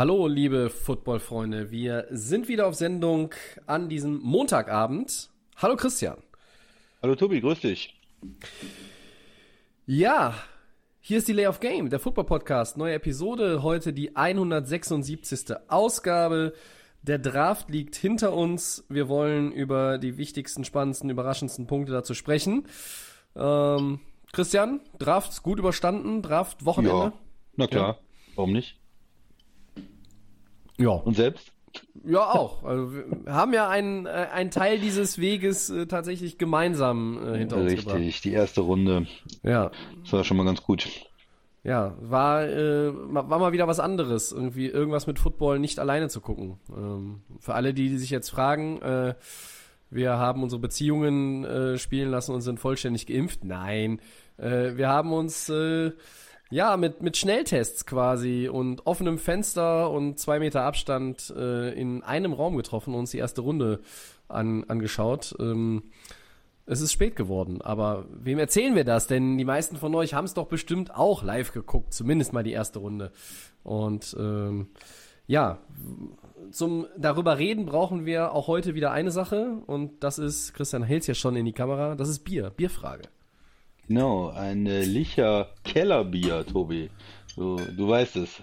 Hallo, liebe Football-Freunde. Wir sind wieder auf Sendung an diesem Montagabend. Hallo, Christian. Hallo Tobi, grüß dich. Ja, hier ist die Lay of Game, der Football-Podcast. Neue Episode. Heute die 176. Ausgabe. Der Draft liegt hinter uns. Wir wollen über die wichtigsten, spannendsten, überraschendsten Punkte dazu sprechen. Ähm, Christian, Draft gut überstanden? Draft Wochenende? Ja, na klar, warum nicht? Ja. Und selbst? Ja, auch. Also wir haben ja einen, äh, einen Teil dieses Weges äh, tatsächlich gemeinsam äh, hinter uns Richtig, gebracht. die erste Runde, Ja, das war schon mal ganz gut. ja, war, äh, war mal wieder was anderes, irgendwie irgendwas mit Football nicht alleine zu gucken. Ähm, für alle, die, die sich jetzt fragen, äh, wir haben unsere Beziehungen äh, spielen lassen und sind vollständig geimpft. Nein, äh, wir haben uns äh, ja mit, mit Schnelltests quasi und offenem Fenster und zwei Meter Abstand äh, in einem Raum getroffen und uns die erste Runde an, angeschaut. Ähm, es ist spät geworden, aber wem erzählen wir das? Denn die meisten von euch haben es doch bestimmt auch live geguckt, zumindest mal die erste Runde. Und ähm, ja, zum darüber reden brauchen wir auch heute wieder eine Sache und das ist, Christian hält's ja schon in die Kamera, das ist Bier, Bierfrage. Genau, ein äh, Licher Kellerbier, Tobi. Du, du weißt es.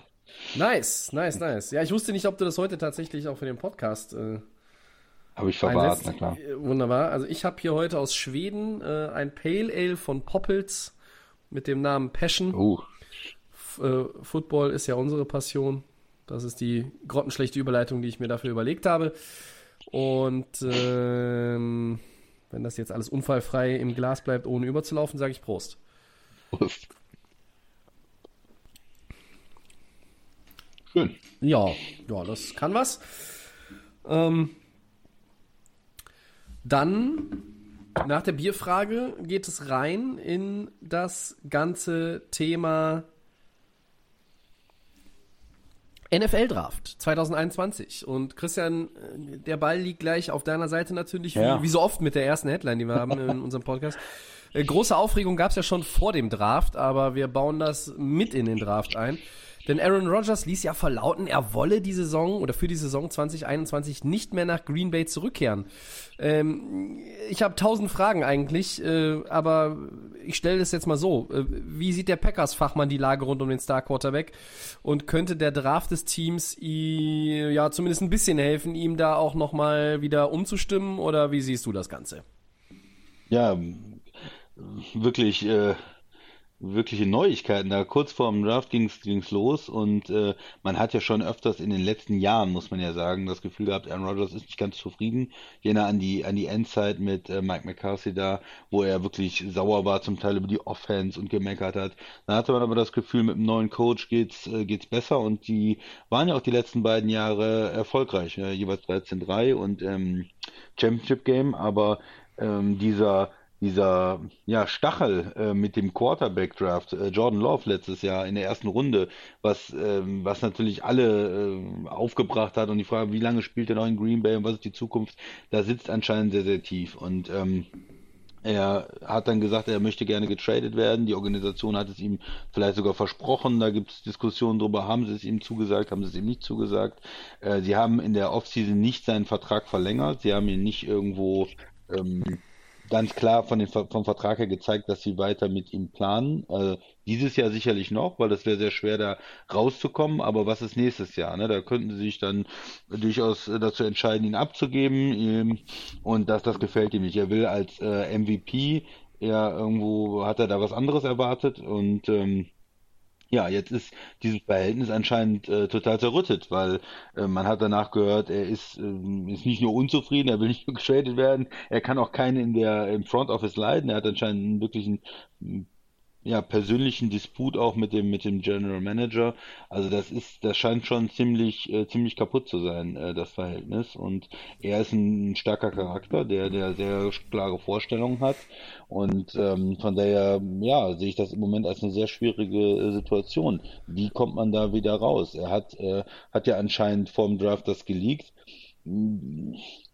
Nice, nice, nice. Ja, ich wusste nicht, ob du das heute tatsächlich auch für den Podcast äh, Habe ich verwahrt, na klar. Äh, Wunderbar. Also ich habe hier heute aus Schweden äh, ein Pale Ale von Poppels mit dem Namen Passion. Oh, F äh, Football ist ja unsere Passion. Das ist die grottenschlechte Überleitung, die ich mir dafür überlegt habe. Und ähm, wenn das jetzt alles unfallfrei im Glas bleibt, ohne überzulaufen, sage ich Prost. Prost. Schön. Ja, ja, das kann was. Ähm, dann, nach der Bierfrage, geht es rein in das ganze Thema NFL-Draft 2021. Und Christian, äh, der Ball liegt gleich auf deiner Seite natürlich, wie, Ja. wie so oft mit der ersten Headline, die wir haben in unserem Podcast. Äh, Große Aufregung gab es ja schon vor dem Draft, aber wir bauen das mit in den Draft ein. Denn Aaron Rodgers ließ ja verlauten, er wolle die Saison oder für die Saison 2021 nicht mehr nach Green Bay zurückkehren. Ähm, ich habe tausend Fragen eigentlich, äh, aber ich stelle das jetzt mal so. Äh, wie sieht der Packers-Fachmann die Lage rund um den Star-Quarterback? Und könnte der Draft des Teams i- ja zumindest ein bisschen helfen, ihm da auch nochmal wieder umzustimmen? Oder wie siehst du das Ganze? Ja, wirklich, äh, wirkliche Neuigkeiten. Da kurz vor dem Draft ging's ging's los und äh, man hat ja schon öfters in den letzten Jahren, muss man ja sagen, das Gefühl gehabt, Aaron Rodgers ist nicht ganz zufrieden. Ich erinnere an die an die Endzeit mit äh, Mike McCarthy da, wo er wirklich sauer war zum Teil über die Offense und gemeckert hat. Dann hatte man aber das Gefühl, mit dem neuen Coach geht's äh, geht's besser und die waren ja auch die letzten beiden Jahre erfolgreich, äh, jeweils 13-3 und ähm, Championship Game, aber ähm, dieser dieser ja, Stachel äh, mit dem Quarterback-Draft, äh, Jordan Love letztes Jahr in der ersten Runde, was, ähm, was natürlich alle äh, aufgebracht hat und die Frage, wie lange spielt er noch in Green Bay und was ist die Zukunft, da sitzt anscheinend sehr, sehr tief. Und ähm, er hat dann gesagt, er möchte gerne getradet werden. Die Organisation hat es ihm vielleicht sogar versprochen. Da gibt es Diskussionen drüber. Haben sie es ihm zugesagt? Haben sie es ihm nicht zugesagt? Äh, sie haben in der Offseason nicht seinen Vertrag verlängert. Sie haben ihn nicht irgendwo ähm, ganz klar von den, vom Vertrag her gezeigt, dass sie weiter mit ihm planen. Äh, dieses Jahr sicherlich noch, weil das wäre sehr schwer, da rauszukommen. Aber was ist nächstes Jahr? Ne? Da könnten sie sich dann durchaus äh, dazu entscheiden, ihn abzugeben. Ähm, und das, das gefällt ihm nicht. Er will als äh, MVP, er irgendwo hat er da was anderes erwartet und ähm, ja, jetzt ist dieses Verhältnis anscheinend äh, total zerrüttet, weil äh, man hat danach gehört, er ist, ähm, ist nicht nur unzufrieden, er will nicht nur getradet werden, er kann auch keinen in der im Front Office leiden, er hat anscheinend einen wirklichen ja, persönlichen Disput auch mit dem, mit dem General Manager. Also das ist, das scheint schon ziemlich, äh, ziemlich kaputt zu sein, äh, das Verhältnis. Und er ist ein starker Charakter, der, der sehr klare Vorstellungen hat. Und ähm, von daher, ja, sehe ich das im Moment als eine sehr schwierige äh, Situation. Wie kommt man da wieder raus? Er hat, äh, hat ja anscheinend vorm Draft das geleakt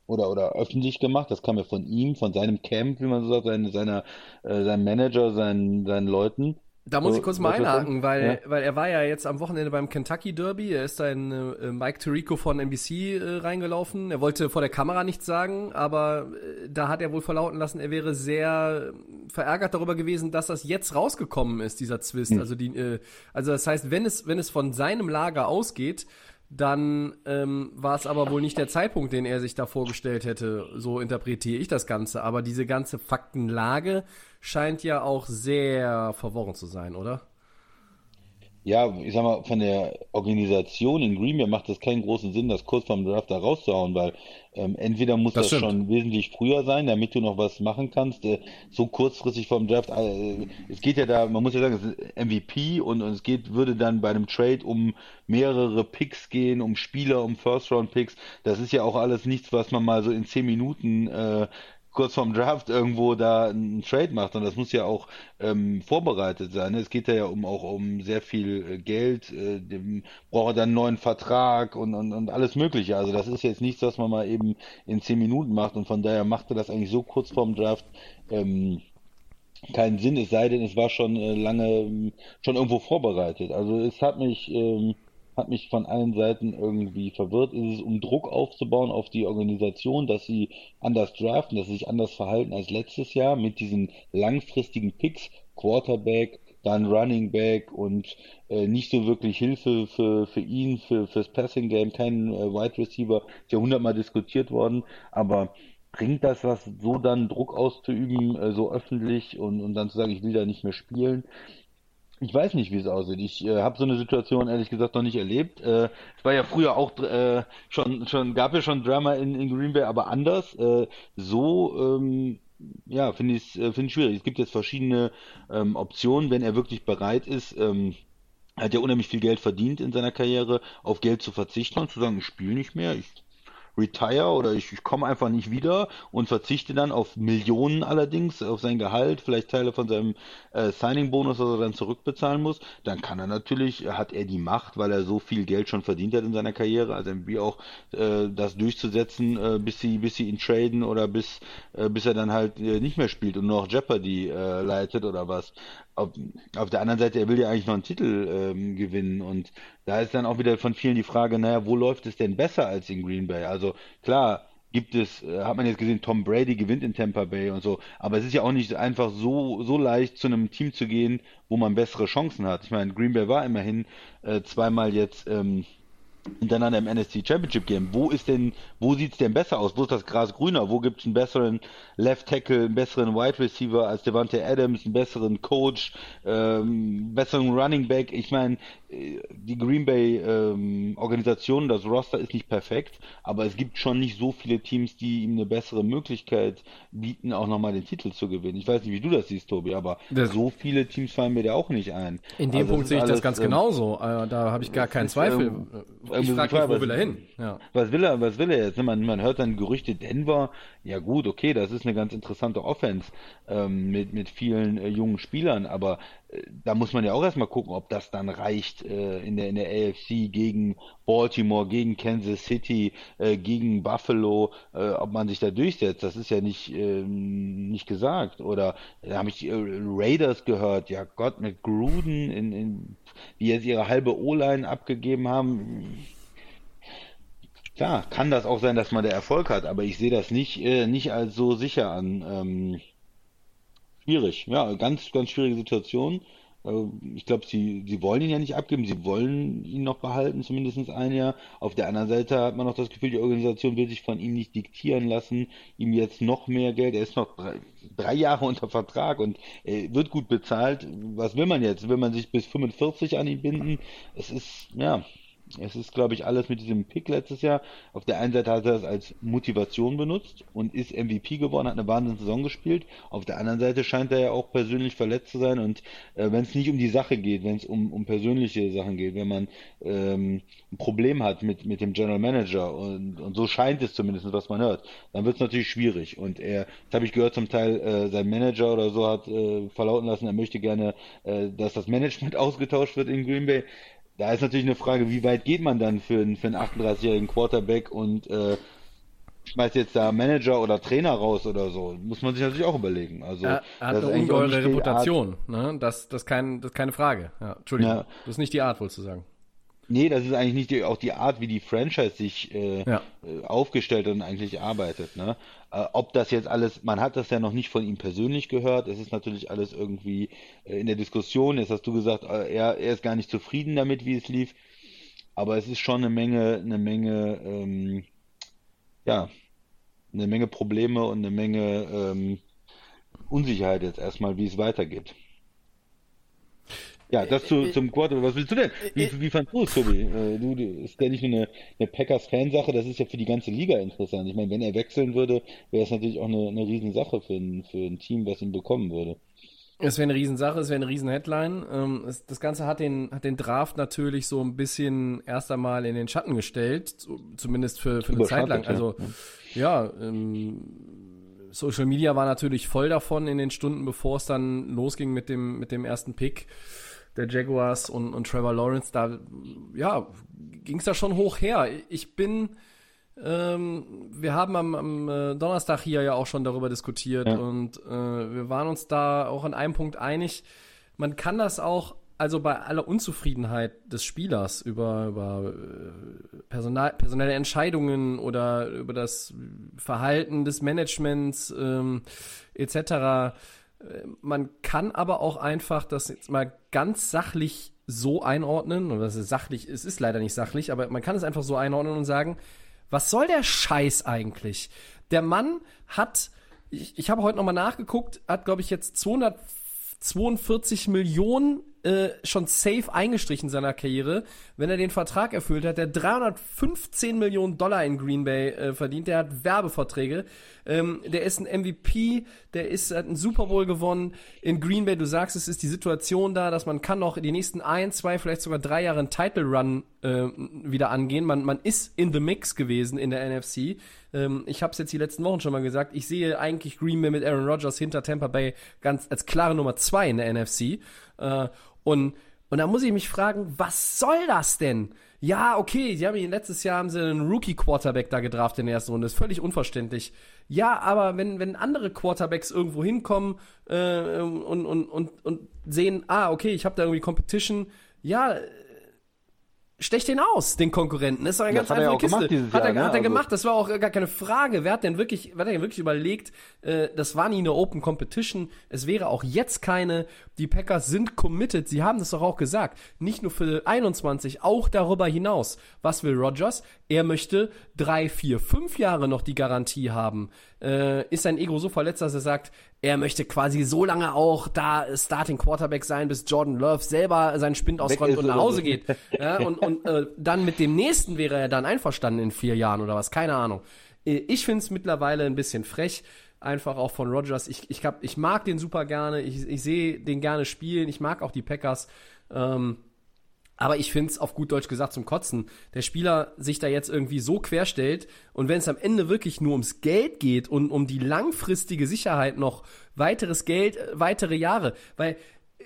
oder, oder öffentlich gemacht. Das kam ja von ihm, von seinem Camp, wie man so sagt, seine, seiner, äh, seinem Manager, seinen, seinen Leuten. Da muss ich kurz mal einhaken, weil, ja. weil er war ja jetzt am Wochenende beim Kentucky Derby. Er ist da in äh, Mike Tirico von NBC äh, reingelaufen. Er wollte vor der Kamera nichts sagen, aber äh, da hat er wohl verlauten lassen, er wäre sehr verärgert darüber gewesen, dass das jetzt rausgekommen ist, dieser Zwist. Hm. Also die, äh, also das heißt, wenn es, wenn es von seinem Lager ausgeht, dann ähm, war es aber wohl nicht der Zeitpunkt, den er sich da vorgestellt hätte. So interpretiere ich das Ganze. Aber diese ganze Faktenlage scheint ja auch sehr verworren zu sein, oder? Ja, ich sag mal, von der Organisation in Green Bay macht es keinen großen Sinn, das kurz vorm Draft da rauszuhauen, weil ähm, entweder muss das, das schon wesentlich früher sein, damit du noch was machen kannst. Äh, so kurzfristig vom Draft, äh, es geht ja da, man muss ja sagen, es ist MVP und, und es geht, würde dann bei einem Trade um mehrere Picks gehen, um Spieler, um First-Round-Picks. Das ist ja auch alles nichts, was man mal so in zehn Minuten äh, kurz vorm Draft irgendwo da einen Trade macht und das muss ja auch ähm, vorbereitet sein. Es geht ja um auch um sehr viel äh, Geld, äh, braucht er dann einen neuen Vertrag und, und, und alles Mögliche. Also das ist jetzt nichts, was man mal eben in zehn Minuten macht und von daher machte das eigentlich so kurz vorm Draft ähm, keinen Sinn, es sei denn, es war schon äh, lange schon irgendwo vorbereitet. Also es hat mich ähm, hat mich von allen Seiten irgendwie verwirrt. Ist es, um Druck aufzubauen auf die Organisation, dass sie anders draften, dass sie sich anders verhalten als letztes Jahr mit diesen langfristigen Picks, Quarterback, dann Running Back und äh, nicht so wirklich Hilfe für, für ihn, für fürs Passing Game, kein äh, Wide Receiver, ist ja hundertmal diskutiert worden, aber bringt das was, so dann Druck auszuüben, äh, so öffentlich und, und dann zu sagen, ich will da nicht mehr spielen? Ich weiß nicht, wie es aussieht. Ich äh, habe so eine Situation ehrlich gesagt noch nicht erlebt. Äh, es war ja früher auch äh, schon, schon gab ja schon Drama in, in Green Bay, aber anders. Äh, so ähm, ja, finde ich es find schwierig. Es gibt jetzt verschiedene ähm, Optionen, wenn er wirklich bereit ist. Ähm, hat ja unheimlich viel Geld verdient in seiner Karriere, auf Geld zu verzichten und zu sagen, ich spiele nicht mehr, ich retire oder ich, ich komme einfach nicht wieder und verzichte dann auf Millionen allerdings, auf sein Gehalt, vielleicht Teile von seinem äh, Signing-Bonus, was er dann zurückbezahlen muss, dann kann er natürlich, hat er die Macht, weil er so viel Geld schon verdient hat in seiner Karriere, also wie auch äh, das durchzusetzen, äh, bis sie, bis sie ihn traden oder bis, äh, bis er dann halt äh, nicht mehr spielt und nur noch Jeopardy äh, leitet oder was auf, auf der anderen Seite, er will ja eigentlich noch einen Titel ähm, gewinnen und da ist dann auch wieder von vielen die Frage, naja, wo läuft es denn besser als in Green Bay? Also klar, gibt es, äh, hat man jetzt gesehen, Tom Brady gewinnt in Tampa Bay und so, aber es ist ja auch nicht einfach so, so leicht zu einem Team zu gehen, wo man bessere Chancen hat. Ich meine, Green Bay war immerhin äh, zweimal jetzt ähm, hintereinander im NSC Championship Game. Wo ist denn, wo sieht's denn besser aus? Wo ist das Gras grüner? Wo gibt's einen besseren Left Tackle, einen besseren Wide Receiver als Devante Adams, einen besseren Coach, ähm, besseren Running Back? Ich meine, äh, die Green Bay ähm, Organisation, das Roster ist nicht perfekt, aber es gibt schon nicht so viele Teams, die ihm eine bessere Möglichkeit bieten, auch nochmal den Titel zu gewinnen. Ich weiß nicht, wie du das siehst, Tobi, aber das so viele Teams fallen mir da auch nicht ein. In dem also Punkt sehe ich alles, das ganz ähm, genauso. Äh, da habe ich gar keinen Zweifel. Ähm, ich frage mich, wo will er hin? Ja. Was will er, was will er jetzt? Man, man hört dann Gerüchte Denver. Ja gut, okay, das ist eine ganz interessante Offense ähm, mit, mit vielen äh, jungen Spielern, aber da muss man ja auch erstmal gucken, ob das dann reicht äh, in der in der AFC gegen Baltimore, gegen Kansas City, äh, gegen Buffalo, äh, ob man sich da durchsetzt. Das ist ja nicht ähm, nicht gesagt. Oder da habe ich die äh, Raiders gehört. Ja Gott mit Gruden, in, in, die jetzt ihre halbe O-Line abgegeben haben Klar, kann das auch sein, dass man der Erfolg hat, aber ich sehe das nicht, äh, nicht als so sicher an. Ähm, schwierig, ja, ganz, ganz schwierige Situation. Äh, ich glaube, sie, sie wollen ihn ja nicht abgeben, sie wollen ihn noch behalten, zumindest ein Jahr. Auf der anderen Seite hat man noch das Gefühl, die Organisation will sich von ihm nicht diktieren lassen, ihm jetzt noch mehr Geld. Er ist noch drei, drei Jahre unter Vertrag und äh, wird gut bezahlt. Was will man jetzt? Will man sich bis 45 an ihn binden? Es ist, ja, es ist, glaube ich, alles mit diesem Pick letztes Jahr. Auf der einen Seite hat er es als Motivation benutzt und ist MVP geworden, hat eine wahnsinnige Saison gespielt. Auf der anderen Seite scheint er ja auch persönlich verletzt zu sein. Und äh, wenn es nicht um die Sache geht, wenn es um, um persönliche Sachen geht, wenn man ähm, ein Problem hat mit, mit dem General Manager und, und so scheint es zumindest, was man hört, dann wird es natürlich schwierig. Und er, das habe ich gehört, zum Teil äh, sein Manager oder so hat äh, verlauten lassen, er möchte gerne, äh, dass das Management ausgetauscht wird in Green Bay da ist natürlich eine Frage, wie weit geht man dann für, einen, für einen 38-jährigen Quarterback und äh, schmeißt jetzt da Manager oder Trainer raus oder so. Muss man sich natürlich auch überlegen. Also, er, hat eine ungeheure Reputation, ne? Das, das, kein, das ist keine Frage. Ja, Entschuldigung, ja. das ist nicht die Art, wohl zu sagen. Nee, das ist eigentlich nicht die, auch die Art, wie die Franchise sich äh, ja. Äh, aufgestellt und eigentlich arbeitet. Ne? Äh, ob das jetzt alles, man hat das ja noch nicht von ihm persönlich gehört, es ist natürlich alles irgendwie äh, in der Diskussion. Jetzt hast du gesagt, äh, er, er ist gar nicht zufrieden damit, wie es lief. Aber es ist schon eine Menge, eine Menge, ähm, ja, eine Menge Probleme und eine Menge ähm, Unsicherheit jetzt erstmal, wie es weitergeht. Ja, das zu, äh, zum Quarterback. Was willst du denn? Wie, äh, wie fandest du es, Tobi? Äh, du, du, ist ja nicht nur eine, eine Packers-Fansache, das ist ja für die ganze Liga interessant. Ich meine, wenn er wechseln würde, wäre es natürlich auch eine, eine Riesensache für ein, für ein Team, was ihn bekommen würde. Es wäre eine Riesensache, es wäre eine Riesen-Headline. Ähm, das Ganze hat den, hat den Draft natürlich so ein bisschen erst einmal in den Schatten gestellt, zumindest für, für eine Zeit lang. Also, ja, ähm, Social Media war natürlich voll davon in den Stunden, bevor es dann losging mit dem, mit dem ersten Pick der Jaguars und, und Trevor Lawrence, da ja, ging es da schon hoch her. Ich bin, ähm, wir haben am, am äh, Donnerstag hier ja auch schon darüber diskutiert ja. und äh, wir waren uns da auch an einem Punkt einig. Man kann das auch, also bei aller Unzufriedenheit des Spielers über, über äh, Personal, personelle Entscheidungen oder über das Verhalten des Managements ähm, etc., man kann aber auch einfach das jetzt mal ganz sachlich so einordnen, oder das ist sachlich, es ist leider nicht sachlich, aber man kann es einfach so einordnen und sagen, was soll der Scheiß eigentlich? Der Mann hat, ich, ich habe heute nochmal nachgeguckt, hat, glaube ich, jetzt 242 Millionen äh, schon safe eingestrichen in seiner Karriere, wenn er den Vertrag erfüllt hat. Der 315 Millionen Dollar in Green Bay äh, verdient, der hat Werbeverträge, ähm, der ist ein MVP, der ist hat einen Super Bowl gewonnen in Green Bay. Du sagst, es ist die Situation da, dass man kann noch die nächsten ein, zwei, vielleicht sogar drei Jahre einen Title Run äh, wieder angehen. Man, man ist in the mix gewesen in der NFC. Ähm, ich habe es jetzt die letzten Wochen schon mal gesagt. Ich sehe eigentlich Green Bay mit Aaron Rodgers hinter Tampa Bay ganz als klare Nummer zwei in der NFC. Äh, und, und da muss ich mich fragen, was soll das denn? Ja, okay, sie haben ihn letztes Jahr haben sie einen Rookie Quarterback da gedraft in der ersten Runde, ist völlig unverständlich. Ja, aber wenn wenn andere Quarterbacks irgendwo hinkommen äh, und, und und und sehen, ah, okay, ich habe da irgendwie Competition, ja, stech den aus, den Konkurrenten. Das ist eine ganz hat einfache Kiste. Gemacht hat er, ne? hat er also gemacht, das war auch gar keine Frage. Wer hat denn wirklich, wer hat denn wirklich überlegt, äh, das war nie eine Open Competition, es wäre auch jetzt keine. Die Packers sind committed, sie haben das doch auch gesagt. Nicht nur für 21, auch darüber hinaus. Was will Rogers? Er möchte drei, vier, fünf Jahre noch die Garantie haben. Äh, ist sein Ego so verletzt, dass er sagt, er möchte quasi so lange auch da Starting Quarterback sein, bis Jordan Love selber seinen Spind ausräumt und nach Hause geht. Ja, und und äh, dann mit dem nächsten wäre er dann einverstanden in vier Jahren oder was, keine Ahnung. Äh, ich finde es mittlerweile ein bisschen frech, einfach auch von Rogers. Ich, ich, hab, ich mag den super gerne, ich, ich sehe den gerne spielen, ich mag auch die Packers. Ähm, aber ich finde es auf gut Deutsch gesagt zum Kotzen. Der Spieler sich da jetzt irgendwie so querstellt und wenn es am Ende wirklich nur ums Geld geht und um die langfristige Sicherheit noch weiteres Geld, äh, weitere Jahre, weil äh,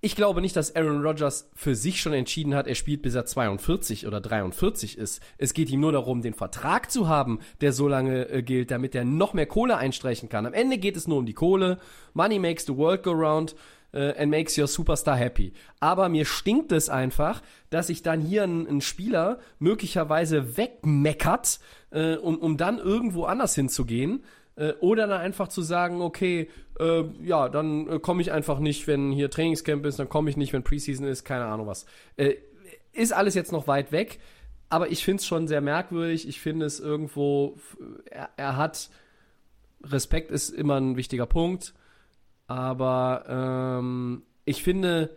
ich glaube nicht, dass Aaron Rodgers für sich schon entschieden hat, er spielt bis er 42 oder 43 ist. Es geht ihm nur darum, den Vertrag zu haben, der so lange äh, gilt, damit er noch mehr Kohle einstreichen kann. Am Ende geht es nur um die Kohle. Money makes the world go round äh, and makes your superstar happy. Aber mir stinkt es einfach, dass sich dann hier ein, ein Spieler möglicherweise wegmeckert, äh, um, um dann irgendwo anders hinzugehen. Äh, oder dann einfach zu sagen, okay, äh, ja, dann äh, komme ich einfach nicht, wenn hier Trainingscamp ist, dann komme ich nicht, wenn Preseason ist, keine Ahnung was. Äh, ist alles jetzt noch weit weg, aber ich finde es schon sehr merkwürdig. Ich finde es irgendwo, er, er hat, Respekt ist immer ein wichtiger Punkt. Aber ähm, ich finde,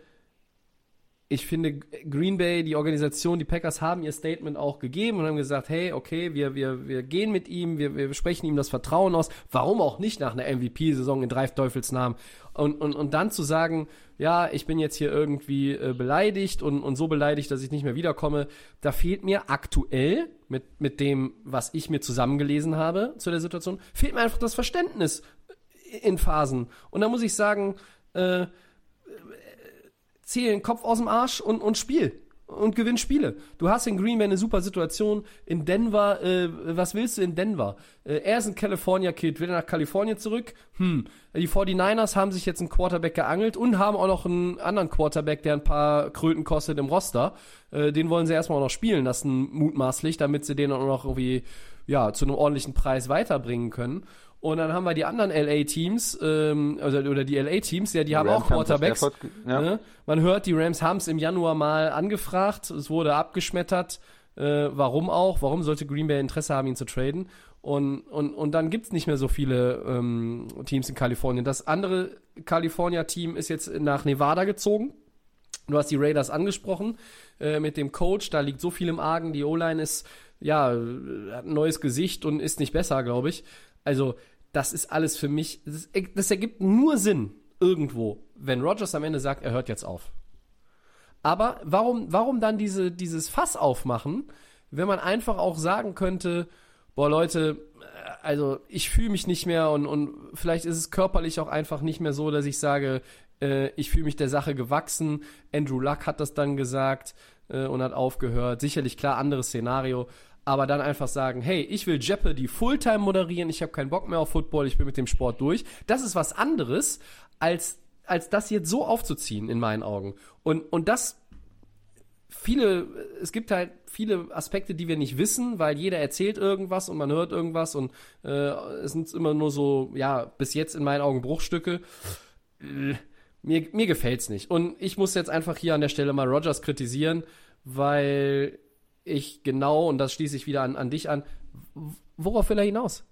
ich finde, Green Bay, die Organisation, die Packers haben ihr Statement auch gegeben und haben gesagt, hey, okay, wir, wir, wir gehen mit ihm, wir, wir sprechen ihm das Vertrauen aus. Warum auch nicht nach einer MVP-Saison in drei Teufelsnamen? Und, und, und dann zu sagen, ja, ich bin jetzt hier irgendwie äh, beleidigt und, und so beleidigt, dass ich nicht mehr wiederkomme, da fehlt mir aktuell mit, mit dem, was ich mir zusammengelesen habe zu der Situation, fehlt mir einfach das Verständnis in Phasen. Und da muss ich sagen, äh, zählen Kopf aus dem Arsch und, und Spiel und gewinn Spiele. Du hast in Green Bay eine super Situation. In Denver, äh, was willst du in Denver? Äh, er ist ein California-Kid, will er nach Kalifornien zurück? Hm. Die 49ers haben sich jetzt einen Quarterback geangelt und haben auch noch einen anderen Quarterback, der ein paar Kröten kostet im Roster. Äh, den wollen sie erstmal auch noch spielen lassen, mutmaßlich, damit sie den auch noch irgendwie, ja, zu einem ordentlichen Preis weiterbringen können. Und dann haben wir die anderen LA-Teams, ähm, also, oder die LA-Teams, ja, die haben Rams auch Quarterbacks. Haben ja. ne? Man hört, die Rams haben es im Januar mal angefragt, es wurde abgeschmettert. Äh, warum auch? Warum sollte Green Bay Interesse haben, ihn zu traden? Und, und, und dann gibt's nicht mehr so viele ähm, Teams in Kalifornien. Das andere California-Team ist jetzt nach Nevada gezogen. Du hast die Raiders angesprochen äh, mit dem Coach, da liegt so viel im Argen. Die O-Line ist, ja, hat ein neues Gesicht und ist nicht besser, glaube ich. Also, das ist alles für mich, das, das ergibt nur Sinn irgendwo, wenn Rogers am Ende sagt, er hört jetzt auf. Aber warum, warum dann diese, dieses Fass aufmachen, wenn man einfach auch sagen könnte, boah Leute, also ich fühle mich nicht mehr und, und vielleicht ist es körperlich auch einfach nicht mehr so, dass ich sage, äh, ich fühle mich der Sache gewachsen. Andrew Luck hat das dann gesagt äh, und hat aufgehört. Sicherlich klar, anderes Szenario aber dann einfach sagen, hey, ich will Jeopardy Fulltime moderieren, ich habe keinen Bock mehr auf Football, ich bin mit dem Sport durch. Das ist was anderes, als, als das jetzt so aufzuziehen, in meinen Augen. Und, und das, viele, es gibt halt viele Aspekte, die wir nicht wissen, weil jeder erzählt irgendwas und man hört irgendwas und äh, es sind immer nur so, ja, bis jetzt in meinen Augen Bruchstücke. Mir, mir gefällt's nicht. Und ich muss jetzt einfach hier an der Stelle mal Rogers kritisieren, weil ich genau, und das schließe ich wieder an, an dich an, worauf will er hinaus?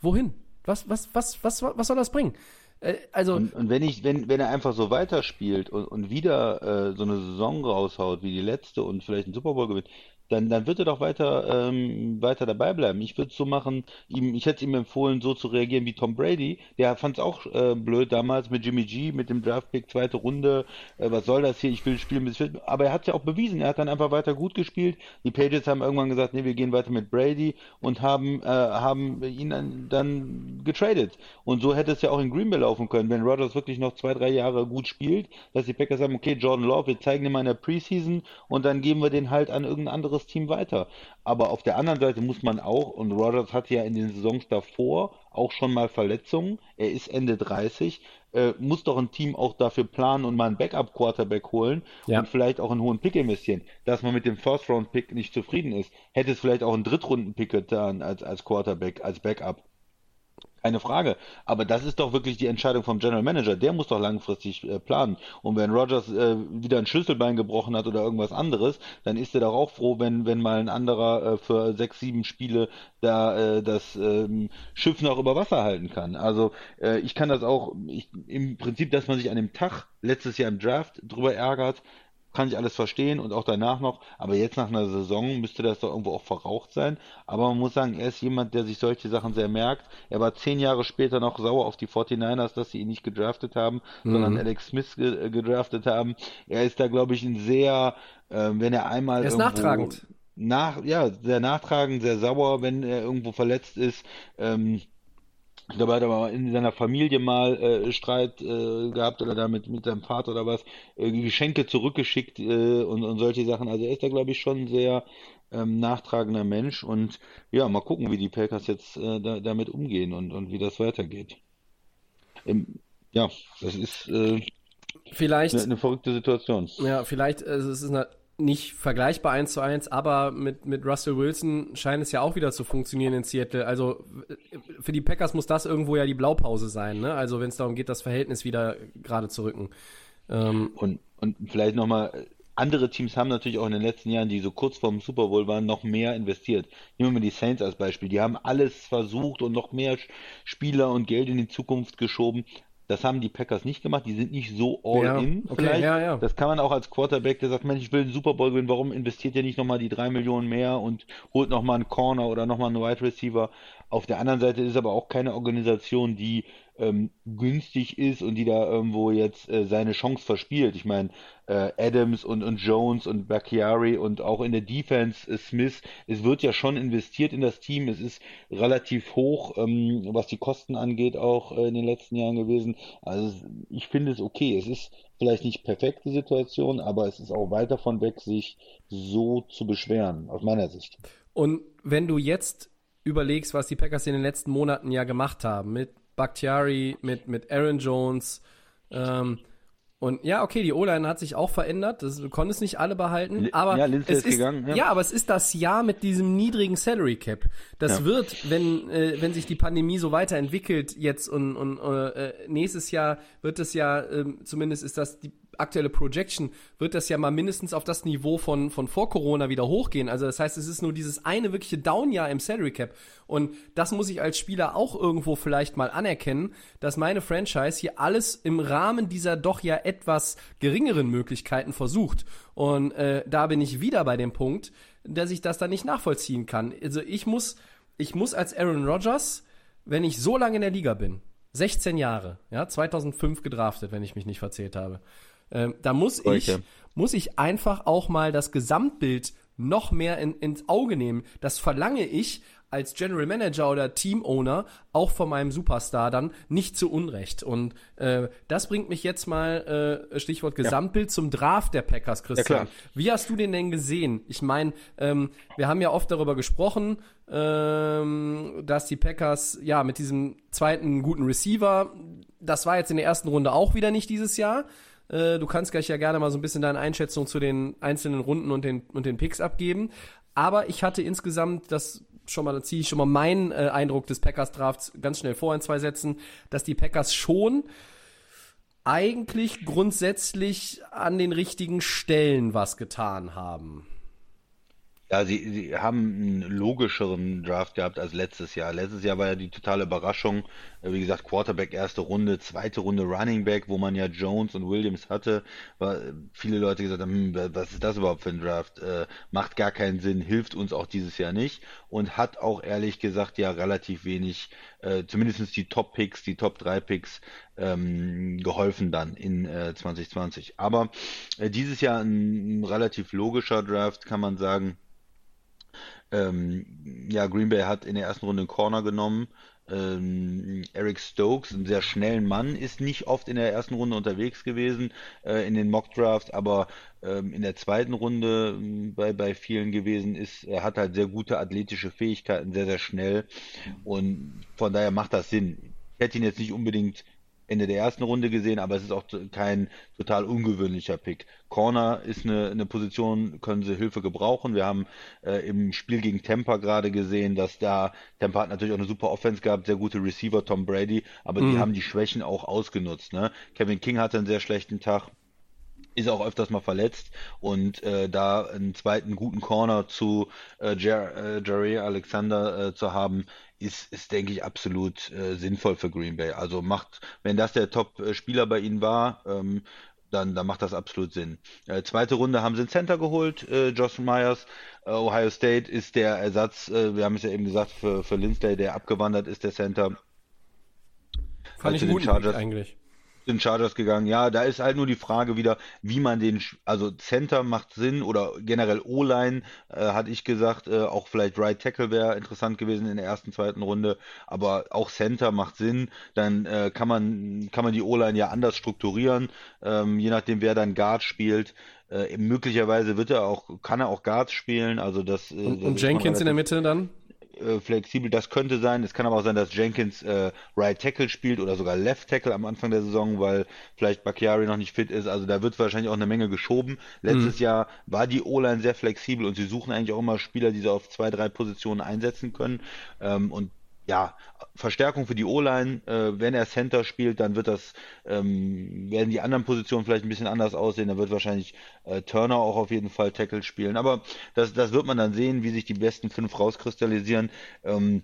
Wohin? Was, was, was, was, was soll das bringen? Äh, also und, und, wenn ich, wenn, wenn er einfach so weiterspielt und, und wieder äh, so eine Saison raushaut wie die letzte und vielleicht einen Super Bowl gewinnt, dann, dann wird er doch weiter, ähm, weiter dabei bleiben. Ich würde so machen, ihm, ich hätte ihm empfohlen, so zu reagieren wie Tom Brady. Der fand es auch äh, blöd damals mit Jimmy G, mit dem Draftpick, zweite Runde. Äh, was soll das hier? Ich will spielen bis fit. Aber er hat es ja auch bewiesen. Er hat dann einfach weiter gut gespielt. Die Pages haben irgendwann gesagt, nee, wir gehen weiter mit Brady und haben, äh, haben ihn dann, dann getradet. Und so hätte es ja auch in Green Bay laufen können, wenn Rodgers wirklich noch zwei, drei Jahre gut spielt, dass die Packers sagen, okay, Jordan Love, wir zeigen ihm in der Preseason und dann geben wir den halt an irgendein anderes das Team weiter. Aber auf der anderen Seite muss man auch, und Rodgers hatte ja in den Saisons davor auch schon mal Verletzungen, er ist Ende 30, äh, muss doch ein Team auch dafür planen und mal einen Backup-Quarterback holen ja. und vielleicht auch einen hohen Pick investieren. Dass man mit dem First-Round-Pick nicht zufrieden ist, hätte es vielleicht auch einen Drittrunden-Pick getan als, als Quarterback, als Backup. Keine Frage. Aber das ist doch wirklich die Entscheidung vom General Manager. Der muss doch langfristig äh, planen. Und wenn Rogers äh, wieder ein Schlüsselbein gebrochen hat oder irgendwas anderes, dann ist er doch auch froh, wenn, wenn mal ein anderer äh, für sechs, sieben Spiele da äh, das ähm, Schiff noch über Wasser halten kann. Also äh, ich kann das auch, ich, im Prinzip, dass man sich an dem Tag letztes Jahr im Draft drüber ärgert, kann ich alles verstehen und auch danach noch, aber jetzt nach einer Saison müsste das doch irgendwo auch verraucht sein. Aber man muss sagen, er ist jemand, der sich solche Sachen sehr merkt. Er war zehn Jahre später noch sauer auf die 49ers, dass sie ihn nicht gedraftet haben, mhm. sondern Alex Smith ge gedraftet haben. Er ist da, glaube ich, ein sehr, äh, wenn er einmal. Er ist nachtragend. Nach, ja, sehr nachtragend, sehr sauer, wenn er irgendwo verletzt ist. Ähm, ich glaube, er hat aber in seiner Familie mal äh, Streit äh, gehabt oder damit mit seinem Vater oder was, äh, Geschenke zurückgeschickt äh, und, und solche Sachen. Also er ist da, glaube ich, schon ein sehr ähm, nachtragender Mensch und ja, mal gucken, wie die Packers jetzt äh, da, damit umgehen und, und wie das weitergeht. Ähm, ja, das ist äh, vielleicht eine, eine verrückte Situation. Ja, vielleicht, also es ist eine nicht vergleichbar eins zu eins, aber mit, mit Russell Wilson scheint es ja auch wieder zu funktionieren in Seattle. Also für die Packers muss das irgendwo ja die Blaupause sein, ne? Also wenn es darum geht, das Verhältnis wieder gerade zu rücken. Ähm, und, und vielleicht nochmal, andere Teams haben natürlich auch in den letzten Jahren, die so kurz vorm Super Bowl waren, noch mehr investiert. Nehmen wir mal die Saints als Beispiel. Die haben alles versucht und noch mehr Spieler und Geld in die Zukunft geschoben Das haben die Packers nicht gemacht. Die sind nicht so all Ja, in okay, vielleicht. ja, ja. Das kann man auch als Quarterback, der sagt, Mensch, ich will einen Super Bowl gewinnen. Warum investiert ihr nicht nochmal die drei Millionen mehr und holt nochmal einen Corner oder nochmal einen Wide Receiver? Auf der anderen Seite ist aber auch keine Organisation, die ähm, günstig ist und die da irgendwo jetzt äh, seine Chance verspielt. Ich meine, äh, Adams und, und Jones und Bakhtiari und auch in der Defense äh, Smith, es wird ja schon investiert in das Team. Es ist relativ hoch, ähm, was die Kosten angeht, auch äh, in den letzten Jahren gewesen. Also ich finde es okay. Es ist vielleicht nicht perfekte Situation, aber es ist auch weit davon weg, sich so zu beschweren, aus meiner Sicht. Und wenn du jetzt überlegst, was die Packers in den letzten Monaten ja gemacht haben, mit Bakhtiari, mit, mit Aaron Jones, ähm, und ja, okay, die O-Line hat sich auch verändert. Das, du konntest nicht alle behalten, aber ja, es ist ist gegangen, ja. ja. aber es ist das Jahr mit diesem niedrigen Salary Cap. Das Ja. wird, wenn äh, wenn sich die Pandemie so weiterentwickelt jetzt und und äh, nächstes Jahr wird es ja ähm, zumindest ist das die aktuelle Projection wird das ja mal mindestens auf das Niveau von von vor Corona wieder hochgehen. Also das heißt, es ist nur dieses eine wirkliche Downjahr im Salary Cap und das muss ich als Spieler auch irgendwo vielleicht mal anerkennen, dass meine Franchise hier alles im Rahmen dieser doch ja etwas geringeren Möglichkeiten versucht. Und äh, da bin ich wieder bei dem Punkt, dass ich das dann nicht nachvollziehen kann. Also ich muss, ich muss als Aaron Rodgers, wenn ich so lange in der Liga bin, 16 Jahre, ja, 2005 gedraftet, wenn ich mich nicht verzählt habe, ähm, da muss ich, muss ich einfach auch mal das Gesamtbild noch mehr in, ins Auge nehmen. Das verlange ich als General Manager oder Team Owner auch von meinem Superstar dann nicht zu Unrecht. Und äh, das bringt mich jetzt mal, äh, Stichwort Gesamtbild, zum Draft der Packers, Christian. klar. Wie hast du den denn gesehen? Ich meine, ähm, wir haben ja oft darüber gesprochen, ähm, dass die Packers ja mit diesem zweiten guten Receiver, das war jetzt in der ersten Runde auch wieder nicht dieses Jahr. Äh, du kannst gleich ja gerne mal so ein bisschen deine Einschätzung zu den einzelnen Runden und den, und den Picks abgeben. Aber ich hatte insgesamt das schon mal, da ziehe ich schon mal meinen äh, Eindruck des Packers Drafts ganz schnell vor in zwei Sätzen, dass die Packers schon eigentlich grundsätzlich an den richtigen Stellen was getan haben. Ja, sie, sie haben einen logischeren Draft gehabt als letztes Jahr. Letztes Jahr war ja die totale Überraschung. Äh, Wie gesagt, Quarterback erste Runde, zweite Runde Running Back, wo man ja Jones und Williams hatte. War, äh, viele Leute gesagt haben, hm, was ist das überhaupt für ein Draft? Äh, macht gar keinen Sinn, hilft uns auch dieses Jahr nicht und hat auch ehrlich gesagt ja relativ wenig, äh, zumindest die Top Picks, die Top 3 Picks ähm, geholfen dann in äh, 2020. Aber äh, dieses Jahr ein, ein relativ logischer Draft, kann man sagen. Ähm, ja, Green Bay hat in der ersten Runde einen Corner genommen. Ähm, Eric Stokes, einen sehr schnellen Mann, ist nicht oft in der ersten Runde unterwegs gewesen äh, in den Mock Drafts, aber ähm, in der zweiten Runde ähm, bei, bei vielen gewesen ist. Er hat halt sehr gute athletische Fähigkeiten, sehr, sehr schnell und von daher macht das Sinn. Ich hätte ihn jetzt nicht unbedingt Ende der ersten Runde gesehen, aber es ist auch kein total ungewöhnlicher Pick. Corner ist eine, eine Position, können sie Hilfe gebrauchen. Wir haben äh, im Spiel gegen Tampa gerade gesehen, dass da Tampa hat natürlich auch eine super Offense gehabt, sehr gute Receiver, Tom Brady, aber die haben die Schwächen auch ausgenutzt. Ne? Kevin King hatte einen sehr schlechten Tag ist auch öfters mal verletzt und äh, da einen zweiten guten Corner zu äh, äh, Jair Alexander äh, zu haben, ist, ist denke ich absolut äh, sinnvoll für Green Bay. Also macht, wenn das der Top-Spieler bei ihnen war, ähm, dann, dann macht das absolut Sinn. Äh, zweite Runde haben sie einen Center geholt, äh, Josh Myers. Äh, Ohio State ist der Ersatz, äh, wir haben es ja eben gesagt, für, für Lindsley, der abgewandert ist, der Center. Fand Äh, ich. Pick eigentlich. Den Chargers gegangen. Ja, da ist halt nur die Frage wieder, wie man den, also Center macht Sinn oder generell O-Line, äh, hatte ich gesagt, äh, auch vielleicht Right Tackle wäre interessant gewesen in der ersten, zweiten Runde, aber auch Center macht Sinn. Dann äh, kann man, kann man die O-Line ja anders strukturieren, ähm, je nachdem wer dann Guard spielt. Äh, möglicherweise wird er auch, kann er auch Guards spielen, also das. Äh, Und, das und Jenkins in der Mitte dann? Äh, flexibel. Das könnte sein. Es kann aber auch sein, dass Jenkins äh, Right Tackle spielt oder sogar Left Tackle am Anfang der Saison, weil vielleicht Bakhtiari noch nicht fit ist. Also da wird wahrscheinlich auch eine Menge geschoben. Letztes Jahr war die O-Line sehr flexibel und sie suchen eigentlich auch immer Spieler, die sie auf zwei, drei Positionen einsetzen können. Ähm, und ja, Verstärkung für die O-Line. Äh, wenn er Center spielt, dann wird das, ähm, werden die anderen Positionen vielleicht ein bisschen anders aussehen. Dann wird wahrscheinlich äh, Turner auch auf jeden Fall Tackle spielen. Aber das, das wird man dann sehen, wie sich die besten fünf rauskristallisieren. Ähm,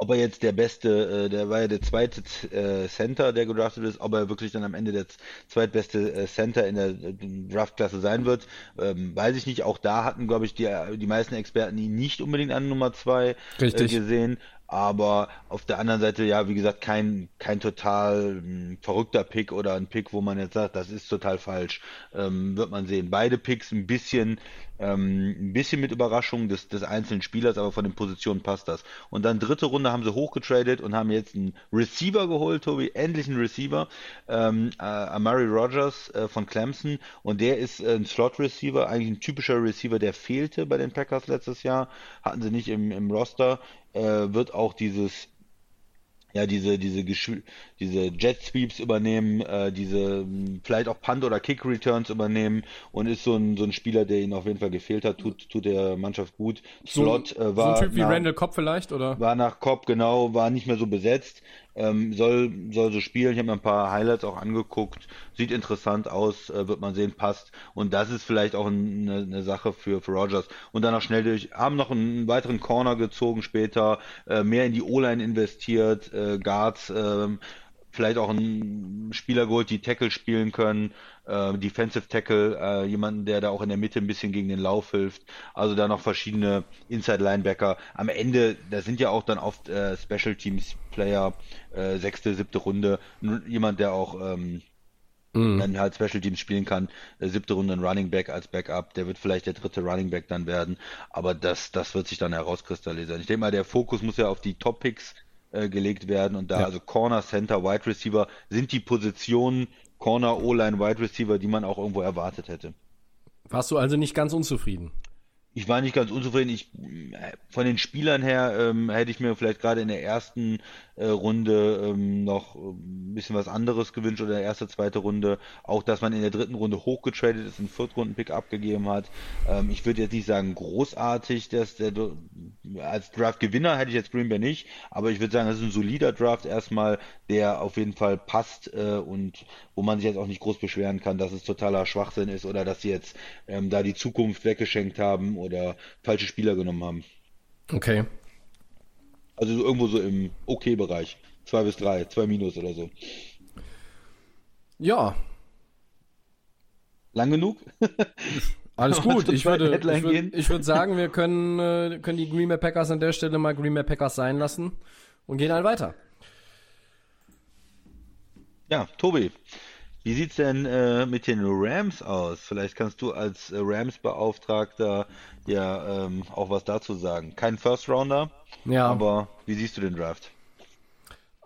ob er jetzt der beste, äh, der war ja der zweite äh, Center, der gedraftet ist, ob er wirklich dann am Ende der zweitbeste äh, Center in der äh, Draftklasse sein wird, ähm, weiß ich nicht. Auch da hatten, glaube ich, die, die meisten Experten ihn nicht unbedingt an Nummer zwei äh, gesehen. Aber auf der anderen Seite, ja, wie gesagt, kein, kein total mh, hm, verrückter Pick oder ein Pick, wo man jetzt sagt, das ist total falsch. Ähm, wird man sehen. Beide Picks ein bisschen, ähm, ein bisschen mit Überraschung des, des einzelnen Spielers, aber von den Positionen passt das. Und dann dritte Runde haben sie hochgetradet und haben jetzt einen Receiver geholt, Tobi, endlich einen Receiver. Ähm, äh, Amari Rogers äh, von Clemson und der ist äh, ein Slot-Receiver, eigentlich ein typischer Receiver, der fehlte bei den Packers letztes Jahr. Hatten sie nicht im, im Roster äh, wird auch dieses ja, diese, diese, diese Jet Sweeps übernehmen, äh, diese vielleicht auch Punt oder Kick Returns übernehmen und ist so ein, so ein Spieler, der ihnen auf jeden Fall gefehlt hat, tut, tut der Mannschaft gut. Slot äh, war. So ein Typ wie nach, Randall Cobb vielleicht, oder? War nach Cobb, genau, war nicht mehr so besetzt. Ähm, soll, soll so spielen. Ich habe mir ein paar Highlights auch angeguckt. Sieht interessant aus, äh, wird man sehen, passt. Und das ist vielleicht auch eine, eine Sache für, für Rogers. Und dann noch schnell durch, haben noch einen weiteren Corner gezogen später, äh, mehr in die O-Line investiert, äh, Guards, äh, vielleicht auch einen Spieler geholt, die Tackle spielen können, äh, Defensive Tackle, äh, jemanden, der da auch in der Mitte ein bisschen gegen den Lauf hilft. Also da noch verschiedene Inside Linebacker. Am Ende, da sind ja auch dann oft äh, Special Teams Player, äh, sechste, siebte Runde, jemand, der auch ähm, mhm. dann halt Special Teams spielen kann. Äh, siebte Runde ein Running Back als Backup, der wird vielleicht der dritte Running Back dann werden, aber das, das wird sich dann herauskristallisieren. Ich denke mal, der Fokus muss ja auf die Top Picks äh, gelegt werden und da ja. also Corner, Center, Wide Receiver sind die Positionen Corner, O-Line, Wide Receiver, die man auch irgendwo erwartet hätte. Warst du also nicht ganz unzufrieden? ich war nicht ganz unzufrieden. Ich, von den Spielern her ähm, hätte ich mir vielleicht gerade in der ersten äh, Runde ähm, noch ein bisschen was anderes gewünscht oder erste, zweite Runde. Auch, dass man in der dritten Runde hochgetradet ist, einen Viertrunden-Pick abgegeben hat. Ähm, ich würde jetzt nicht sagen großartig, dass der als Draft-Gewinner hätte ich jetzt Green Bay nicht, aber ich würde sagen, das ist ein solider Draft erstmal, der auf jeden Fall passt äh, und wo man sich jetzt auch nicht groß beschweren kann, dass es totaler Schwachsinn ist oder dass sie jetzt ähm, da die Zukunft weggeschenkt haben oder falsche Spieler genommen haben. Okay. Also so irgendwo so im Okay-Bereich. Zwei bis drei, zwei Minus oder so. Ja. Lang genug? Alles gut. Ich würde, ich, würde, ich würde sagen, wir können, äh, können die Green Bay Packers an der Stelle mal Green Bay Packers sein lassen und gehen halt weiter. Ja, Tobi, wie sieht's denn äh, mit den Rams aus? Vielleicht kannst du als äh, Rams-Beauftragter ja ähm, auch was dazu sagen. Kein First Rounder, ja. aber wie siehst du den Draft?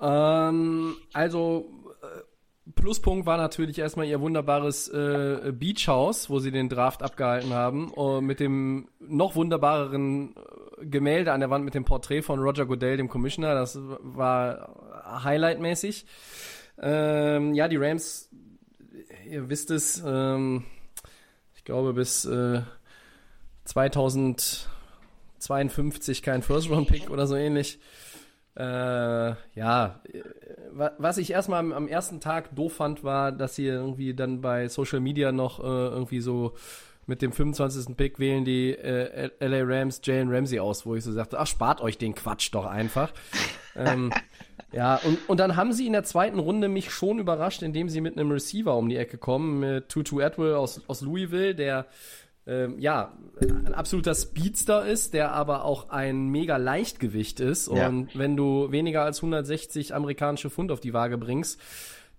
Ähm, also äh, Pluspunkt war natürlich erstmal ihr wunderbares äh, Beach House, wo sie den Draft abgehalten haben, uh, mit dem noch wunderbareren äh, Gemälde an der Wand mit dem Porträt von Roger Goodell, dem Commissioner. Das war highlightmäßig. Ähm, ja, die Rams ihr wisst es, ähm, ich glaube bis äh, 2052 kein First-Round-Pick oder so ähnlich. Äh, ja, was ich erstmal am, am, ersten Tag doof fand, war, dass sie irgendwie dann bei Social Media noch äh, irgendwie so mit dem 25. Pick wählen die äh, LA Rams Jalen Ramsey aus, wo ich so sagte, ach, spart euch den Quatsch doch einfach. ähm, ja, und, und dann haben sie in der zweiten Runde mich schon überrascht, indem sie mit einem Receiver um die Ecke kommen, mit Tutu Atwell aus, aus Louisville, der ähm, ja, ein absoluter Speedster ist, der aber auch ein mega Leichtgewicht ist. Ja. Und wenn du weniger als 160 amerikanische Pfund auf die Waage bringst,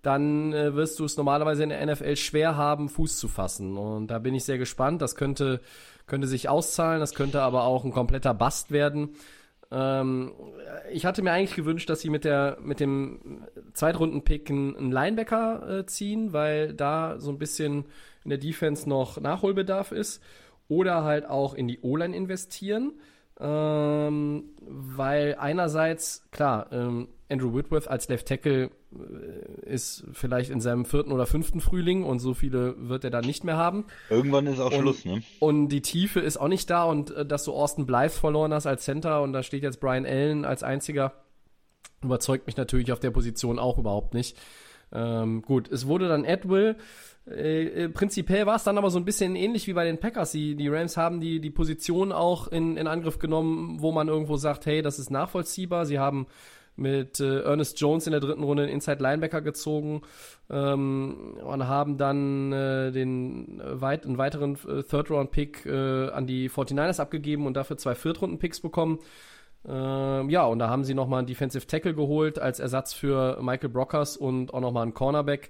dann äh, wirst du es normalerweise in der NFL schwer haben, Fuß zu fassen. Und da bin ich sehr gespannt. Das könnte, könnte sich auszahlen, das könnte aber auch ein kompletter Bast werden. Ähm, ich hatte mir eigentlich gewünscht, dass sie mit der mit dem Zweitrunden-Pick einen Linebacker äh, ziehen, weil da so ein bisschen in der Defense noch Nachholbedarf ist. Oder halt auch in die O-Line investieren. Ähm, weil einerseits, klar, ähm, Andrew Whitworth als Left Tackle äh, ist vielleicht in seinem vierten oder fünften Frühling und so viele wird er dann nicht mehr haben. Irgendwann ist auch und, Schluss, ne? Und die Tiefe ist auch nicht da und äh, dass du Austin Blythe verloren hast als Center und da steht jetzt Brian Allen als einziger, überzeugt mich natürlich auf der Position auch überhaupt nicht. Ähm, gut, es wurde dann Edwill. Äh, äh, prinzipiell war es dann aber so ein bisschen ähnlich wie bei den Packers. Die, die Rams haben die, die Position auch in, in Angriff genommen, wo man irgendwo sagt, hey, das ist nachvollziehbar. Sie haben mit äh, Ernest Jones in der dritten Runde einen Inside Linebacker gezogen ähm, und haben dann äh, den weit, einen weiteren äh, Third-Round-Pick äh, an die 49ers abgegeben und dafür zwei Viertrunden-Picks bekommen. Ähm, ja, und da haben sie nochmal einen Defensive Tackle geholt als Ersatz für Michael Brockers und auch nochmal einen Cornerback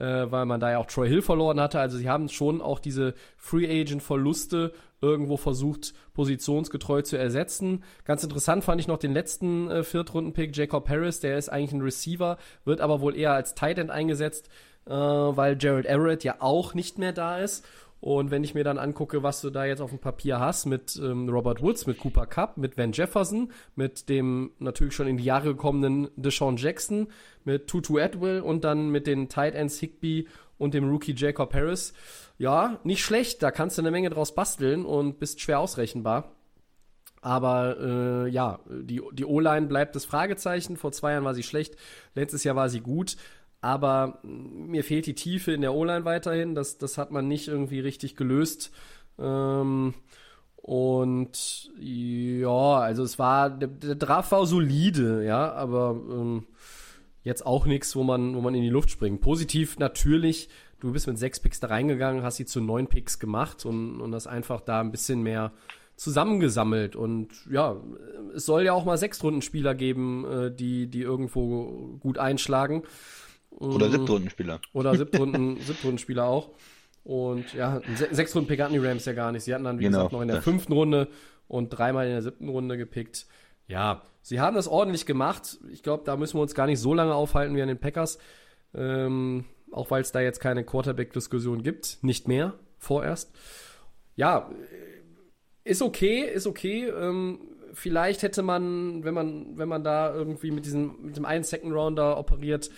äh, weil man da ja auch Troy Hill verloren hatte. Also sie haben schon auch diese Free Agent Verluste irgendwo versucht, positionsgetreu zu ersetzen. Ganz interessant fand ich noch den letzten äh, Viertrunden-Pick, Jacob Harris, der ist eigentlich ein Receiver, wird aber wohl eher als Tight End eingesetzt, äh, weil Gerald Everett ja auch nicht mehr da ist. Und wenn ich mir dann angucke, was du da jetzt auf dem Papier hast mit ähm, Robert Woods, mit Cooper Cup, mit Van Jefferson, mit dem natürlich schon in die Jahre gekommenen Deshaun Jackson, mit Tutu Atwell und dann mit den Tight Ends Higby und dem Rookie Jacob Harris. Ja, nicht schlecht, da kannst du eine Menge draus basteln und bist schwer ausrechenbar. Aber äh, ja, die, die O-Line bleibt das Fragezeichen. Vor zwei Jahren war sie schlecht, letztes Jahr war sie gut aber mir fehlt die Tiefe in der O-Line weiterhin. Das, das hat man nicht irgendwie richtig gelöst. Ähm, und ja, also es war, der, der Draft war solide, ja, aber ähm, jetzt auch nichts, wo man, wo man in die Luft springt. Positiv natürlich, du bist mit sechs Picks da reingegangen, hast sie zu neun Picks gemacht und, und das einfach da ein bisschen mehr zusammengesammelt. Und ja, es soll ja auch mal sechs Rundenspieler geben, äh, die, die irgendwo gut einschlagen. Oder mhm. Siebtrundenspieler. Oder Siebtrunden, Siebtrundenspieler auch. Und ja, sechs Runden Pick hatten die Rams ja gar nicht. Sie hatten dann, wie genau, gesagt, noch in der fünften Runde und dreimal in der siebten Runde gepickt. Ja, sie haben das ordentlich gemacht. Ich glaube, da müssen wir uns gar nicht so lange aufhalten wie an den Packers. Ähm, auch weil es da jetzt keine Quarterback-Diskussion gibt. Nicht mehr, vorerst. Ja, ist okay, ist okay. Ähm, vielleicht hätte man, wenn man, wenn man da irgendwie mit diesem, mit dem einen Second Rounder operiert,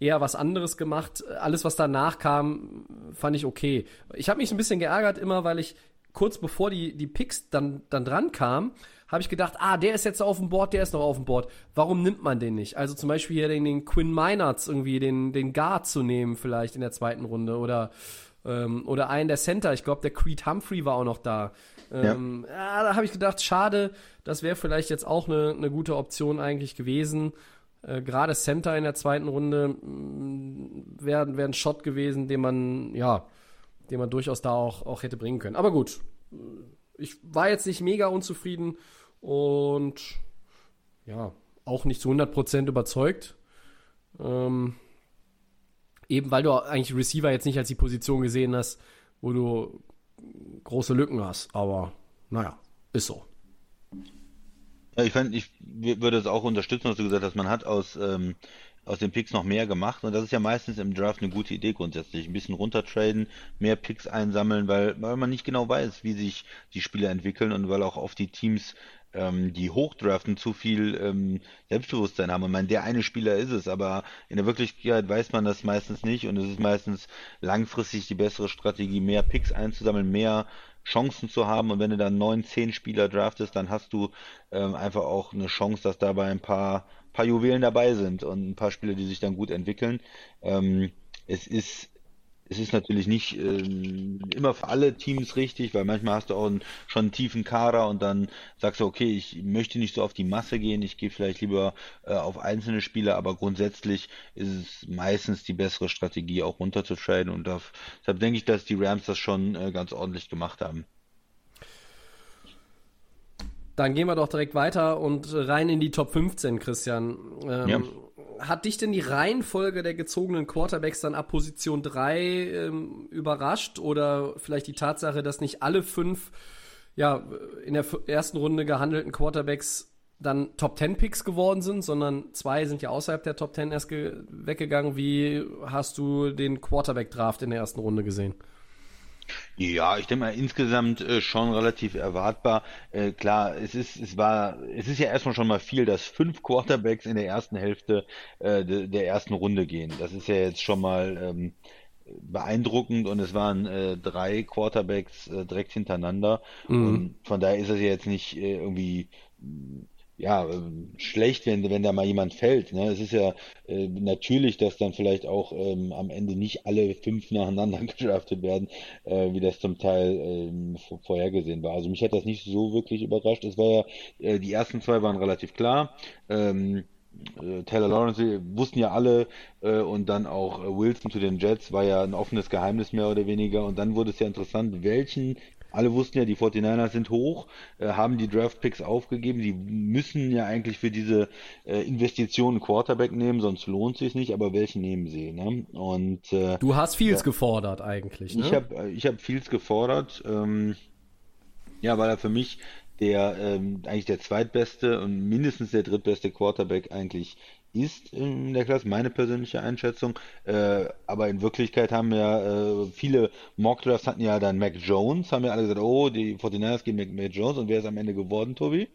eher was anderes gemacht. Alles, was danach kam, fand ich okay. Ich habe mich ein bisschen geärgert immer, weil ich kurz bevor die, die Picks dann, dann dran kamen, habe ich gedacht, ah, der ist jetzt auf dem Board, der ist noch auf dem Board. Warum nimmt man den nicht? Also zum Beispiel hier den, den Quinn Meinerts irgendwie, den, den Guard zu nehmen vielleicht in der zweiten Runde oder, ähm, oder einen der Center. Ich glaube, der Creed Humphrey war auch noch da. Ähm, ja. ja da habe ich gedacht, schade, das wäre vielleicht jetzt auch eine, eine gute Option eigentlich gewesen. Äh, Gerade Center in der zweiten Runde wäre mm, wär ein Shot gewesen, den man, ja, den man durchaus da auch, auch hätte bringen können. Aber gut, ich war jetzt nicht mega unzufrieden und ja, auch nicht zu 100% überzeugt. Ähm, eben weil du eigentlich Receiver jetzt nicht als die Position gesehen hast, wo du große Lücken hast. Aber naja, ist so. Ja, ich fand, ich würde es auch unterstützen, was du gesagt hast. Man hat aus, ähm, aus den Picks noch mehr gemacht und das ist ja meistens im Draft eine gute Idee grundsätzlich. Ein bisschen runtertraden, mehr Picks einsammeln, weil, weil man nicht genau weiß, wie sich die Spieler entwickeln und weil auch oft die Teams, ähm, die hochdraften, zu viel ähm, Selbstbewusstsein haben. Und man, der eine Spieler ist es, aber in der Wirklichkeit weiß man das meistens nicht und es ist meistens langfristig die bessere Strategie, mehr Picks einzusammeln, mehr Chancen zu haben. Und wenn du dann neun, zehn Spieler draftest, dann hast du ähm, einfach auch eine Chance, dass dabei ein paar, paar Juwelen dabei sind und ein paar Spieler, die sich dann gut entwickeln. Ähm, es ist es ist natürlich nicht ähm, immer für alle Teams richtig, weil manchmal hast du auch einen, schon einen tiefen Kader und dann sagst du, okay, ich möchte nicht so auf die Masse gehen, ich gehe vielleicht lieber äh, auf einzelne Spieler, aber grundsätzlich ist es meistens die bessere Strategie, auch runterzutraden und darf, deshalb denke ich, dass die Rams das schon äh, ganz ordentlich gemacht haben. Dann gehen wir doch direkt weiter und rein in die Top 15, Christian. Ähm, ja hat dich denn die Reihenfolge der gezogenen Quarterbacks dann ab Position 3 ähm, überrascht oder vielleicht die Tatsache, dass nicht alle fünf ja, in der ersten Runde gehandelten Quarterbacks dann Top 10 Picks geworden sind, sondern zwei sind ja außerhalb der Top 10 erst weggegangen. Wie hast du den Quarterback Draft in der ersten Runde gesehen? Ja, ich denke mal insgesamt äh, schon relativ erwartbar. Äh, klar, es ist, es war, es ist ja erstmal schon mal viel, dass fünf Quarterbacks in der ersten Hälfte äh, de, der ersten Runde gehen. Das ist ja jetzt schon mal ähm, beeindruckend und es waren äh, drei Quarterbacks äh, direkt hintereinander. Mhm. Und von daher ist es ja jetzt nicht äh, irgendwie ja, schlecht, wenn, wenn da mal jemand fällt. Ne? Es ist ja äh, natürlich, dass dann vielleicht auch ähm, am Ende nicht alle fünf nacheinander gedraftet werden, äh, wie das zum Teil ähm, vorhergesehen war. Also mich hat das nicht so wirklich überrascht. Es war ja, äh, die ersten zwei waren relativ klar. Ähm, äh, Taylor Lawrence wussten ja alle äh, und dann auch äh, Wilson zu den Jets war ja ein offenes Geheimnis mehr oder weniger und dann wurde es ja interessant, welchen alle wussten ja, die 49ers sind hoch, äh, haben die Draft-Picks aufgegeben. Die müssen ja eigentlich für diese äh, Investition einen Quarterback nehmen, sonst lohnt sich nicht. Aber welchen nehmen sie? Ne? Und äh, du hast Fields ja, gefordert eigentlich. Ne? Ich habe äh, ich hab Fields gefordert. Ähm, ja, weil er für mich der ähm, eigentlich der zweitbeste und mindestens der drittbeste Quarterback eigentlich ist in der Klasse, meine persönliche Einschätzung. Äh, aber in Wirklichkeit haben ja äh, viele Mockdrafts hatten ja dann Mac Jones, haben ja alle gesagt, oh, die 49ers gehen Mac, Mac Jones und wer ist am Ende geworden, Tobi?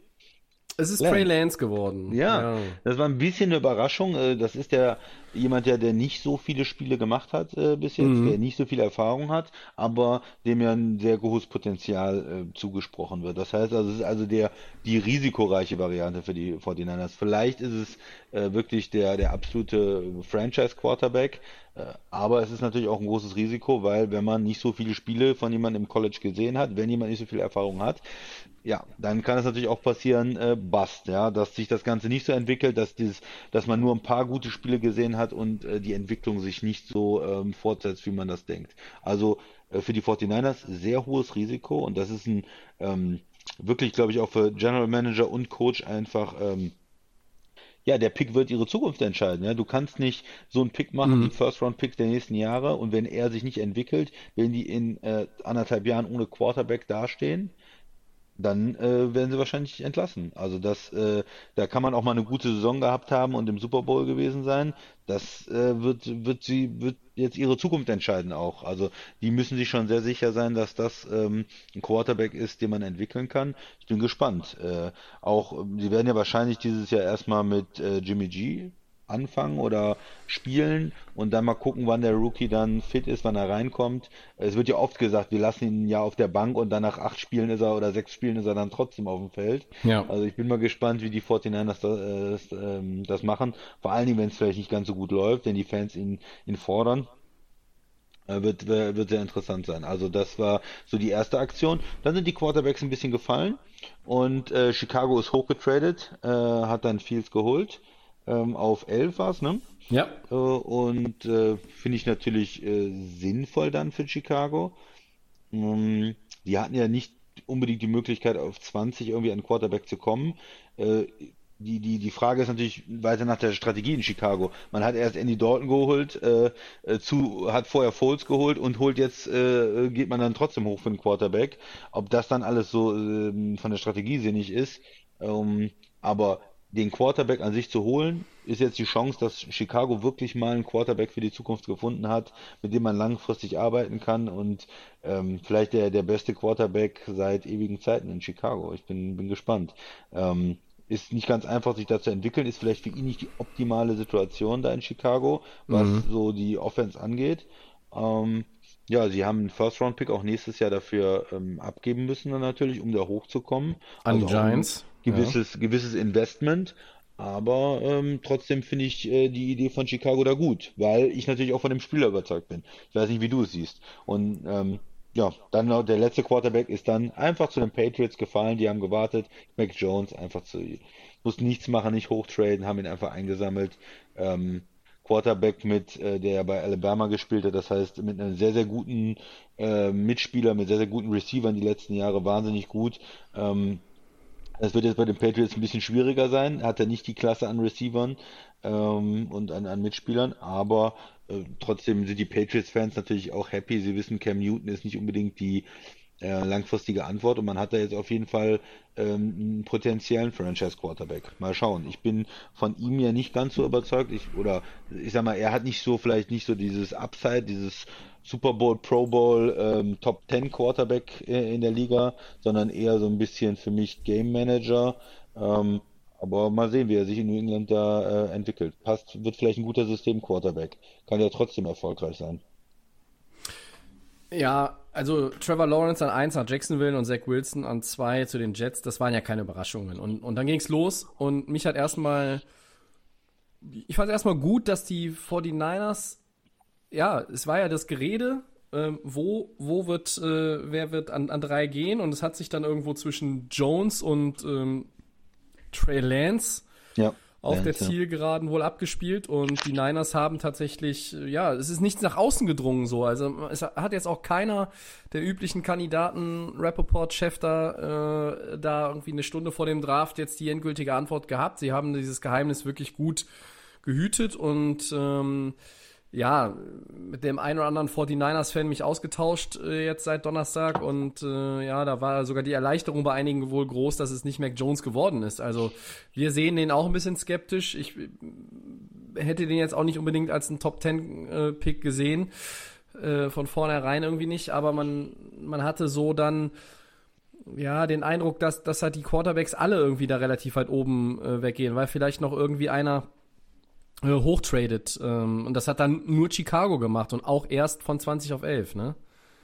Es ist Lance. Trey Lance geworden. Ja, ja, das war ein bisschen eine Überraschung. Äh, das ist der jemand, der, der nicht so viele Spiele gemacht hat äh, bis jetzt, mhm. der nicht so viel Erfahrung hat, aber dem ja ein sehr großes Potenzial äh, zugesprochen wird. Das heißt also, es ist also der die risikoreiche Variante für die 49ers. Vielleicht ist es äh, wirklich der, der absolute Franchise-Quarterback, äh, aber es ist natürlich auch ein großes Risiko, weil wenn man nicht so viele Spiele von jemandem im College gesehen hat, wenn jemand nicht so viel Erfahrung hat, ja, dann kann es natürlich auch passieren, äh, Bust, ja, dass sich das Ganze nicht so entwickelt, dass dieses, dass man nur ein paar gute Spiele gesehen hat und äh, die Entwicklung sich nicht so ähm, fortsetzt, wie man das denkt. Also äh, für die 49ers sehr hohes Risiko und das ist ein ähm, wirklich, glaube ich, auch für General Manager und Coach einfach ähm, ja, der Pick wird ihre Zukunft entscheiden. Ja? Du kannst nicht so einen Pick machen, mhm. die First-Round-Pick der nächsten Jahre, und wenn er sich nicht entwickelt, wenn die in äh, anderthalb Jahren ohne Quarterback dastehen, dann äh, werden sie wahrscheinlich entlassen. Also das, äh, da kann man auch mal eine gute Saison gehabt haben und im Super Bowl gewesen sein. Das äh, wird, wird sie, wird jetzt ihre Zukunft entscheiden auch. Also die müssen sich schon sehr sicher sein, dass das ähm, ein Quarterback ist, den man entwickeln kann. Ich bin gespannt. Äh, auch, sie werden ja wahrscheinlich dieses Jahr erstmal mit äh, Jimmy G anfangen oder spielen und dann mal gucken, wann der Rookie dann fit ist, wann er reinkommt. Es wird ja oft gesagt, wir lassen ihn ja auf der Bank und dann nach acht Spielen ist er oder sechs Spielen ist er dann trotzdem auf dem Feld. Ja. Also ich bin mal gespannt, wie die 49ers das, ähm, das machen. Vor allen Dingen, wenn es vielleicht nicht ganz so gut läuft, wenn die Fans ihn, ihn fordern äh, wird, wird sehr interessant sein. Also das war so die erste Aktion. Dann sind die Quarterbacks ein bisschen gefallen und äh, Chicago ist hochgetradet, äh, hat dann Fields geholt ähm, auf 11 war es, ne? Ja. Äh, und äh, finde ich natürlich äh, sinnvoll dann für Chicago. Ähm, die hatten ja nicht unbedingt die Möglichkeit, auf 20 irgendwie an Quarterback zu kommen. Äh, die, die, die Frage ist natürlich weiter nach der Strategie in Chicago. Man hat erst Andy Dalton geholt, äh, äh, zu, hat vorher Foles geholt und holt jetzt, geht man dann trotzdem hoch für den Quarterback. Ob das dann alles so äh, von der Strategie sinnig ist. Ähm, aber den Quarterback an sich zu holen, ist jetzt die Chance, dass Chicago wirklich mal einen Quarterback für die Zukunft gefunden hat, mit dem man langfristig arbeiten kann und ähm, vielleicht der, der beste Quarterback seit ewigen Zeiten in Chicago. Ich bin, bin gespannt. Ähm, ist nicht ganz einfach, sich da zu entwickeln, ist vielleicht für ihn nicht die optimale Situation da in Chicago, was mhm. so die Offense angeht. Ähm, ja, sie haben einen First-Round-Pick auch nächstes Jahr dafür ähm, abgeben müssen, dann natürlich, um da hochzukommen. An also Giants gewisses, ja. gewisses Investment. Aber ähm, trotzdem finde ich äh, die Idee von Chicago da gut, weil ich natürlich auch von dem Spieler überzeugt bin. Ich weiß nicht, wie du es siehst. Und ähm, ja, dann noch der letzte Quarterback ist dann einfach zu den Patriots gefallen. Die haben gewartet. Mac Jones einfach zu, muss nichts machen, nicht hochtraden, haben ihn einfach eingesammelt. Ähm, Quarterback mit, äh, der bei Alabama gespielt hat, das heißt mit einem sehr, sehr guten äh, Mitspieler, mit sehr, sehr guten Receivern die letzten Jahre, wahnsinnig gut. Ähm, das wird jetzt bei den Patriots ein bisschen schwieriger sein. Hat er nicht die Klasse an Receivern ähm, und an, an Mitspielern, aber äh, trotzdem sind die Patriots-Fans natürlich auch happy. Sie wissen, Cam Newton ist nicht unbedingt die äh, langfristige Antwort und man hat da jetzt auf jeden Fall ähm, einen potenziellen Franchise-Quarterback. Mal schauen. Ich bin von ihm ja nicht ganz so überzeugt. Ich, oder ich sag mal, er hat nicht so, vielleicht nicht so dieses Upside, dieses Super Bowl, Pro Bowl, ähm, Top 10 Quarterback äh, in der Liga, sondern eher so ein bisschen für mich Game Manager. Ähm, aber mal sehen, wie er sich in New England da äh, entwickelt. Passt, wird vielleicht ein guter System Quarterback. Kann ja trotzdem erfolgreich sein. Ja, also Trevor Lawrence an 1 nach Jacksonville und Zach Wilson an 2 zu den Jets, das waren ja keine Überraschungen. Und, und dann ging's los und mich hat erstmal, ich fand es erstmal gut, dass die 49ers, ja, es war ja das Gerede, ähm, wo, wo wird, äh, wer wird an, an drei gehen und es hat sich dann irgendwo zwischen Jones und ähm, Trey Lance Ja. Auf Lance, der ja. Zielgeraden wohl abgespielt und die Niners haben tatsächlich, ja, es ist nichts nach außen gedrungen so. Also es hat jetzt auch keiner der üblichen Kandidaten, Rappaport, Chef da, äh, da irgendwie eine Stunde vor dem Draft jetzt die endgültige Antwort gehabt. Sie haben dieses Geheimnis wirklich gut gehütet und ähm, ja, mit dem einen oder anderen 49ers-Fan mich ausgetauscht äh, jetzt seit Donnerstag und äh, ja, da war sogar die Erleichterung bei einigen wohl groß, dass es nicht Mac Jones geworden ist. Also wir sehen den auch ein bisschen skeptisch. Ich äh, hätte den jetzt auch nicht unbedingt als einen Top-10-Pick gesehen, äh, von vornherein irgendwie nicht, aber man, man hatte so dann ja, den Eindruck, dass, dass halt die Quarterbacks alle irgendwie da relativ weit oben äh, weggehen, weil vielleicht noch irgendwie einer äh, hochtradet. Ähm, und das hat dann nur Chicago gemacht und auch erst von 20 auf 11, ne?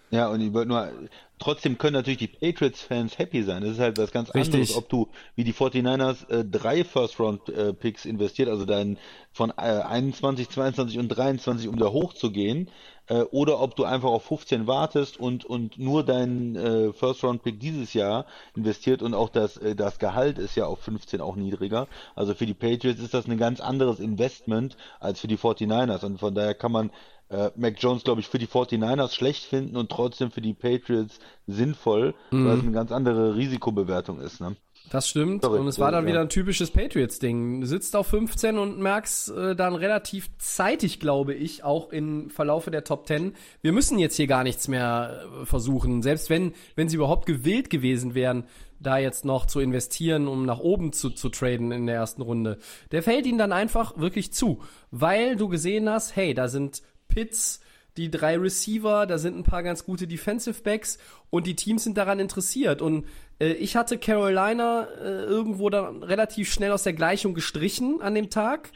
Ja, und ich wollte nur, trotzdem können natürlich die Patriots-Fans happy sein. Das ist halt was ganz Richtig. anderes, ob du wie die 49ers äh, drei First-Round-Picks investiert, also dann von äh, 21, 22 und 23, um da hochzugehen, äh, oder ob du einfach auf 15 wartest und, und nur deinen äh, First-Round-Pick dieses Jahr investiert und auch das, äh, das Gehalt ist ja auf 15 auch niedriger. Also für die Patriots ist das ein ganz anderes Investment als für die 49ers und von daher kann man äh, Mac Jones, glaube ich, für die 49ers schlecht finden und trotzdem für die Patriots sinnvoll, weil es eine ganz andere Risikobewertung ist. Ne? Das stimmt. Sorry, und es war dann ja. wieder ein typisches Patriots-Ding. Sitzt auf 15 und merkst äh, dann relativ zeitig, glaube ich, auch im Verlaufe der Top 10, wir müssen jetzt hier gar nichts mehr äh, versuchen. Selbst wenn, wenn sie überhaupt gewillt gewesen wären, da jetzt noch zu investieren, um nach oben zu, zu traden in der ersten Runde. Der fällt ihnen dann einfach wirklich zu, weil du gesehen hast, hey, da sind Pitts, die drei Receiver, da sind ein paar ganz gute Defensive Backs und die Teams sind daran interessiert. Und äh, ich hatte Carolina äh, irgendwo dann relativ schnell aus der Gleichung gestrichen an dem Tag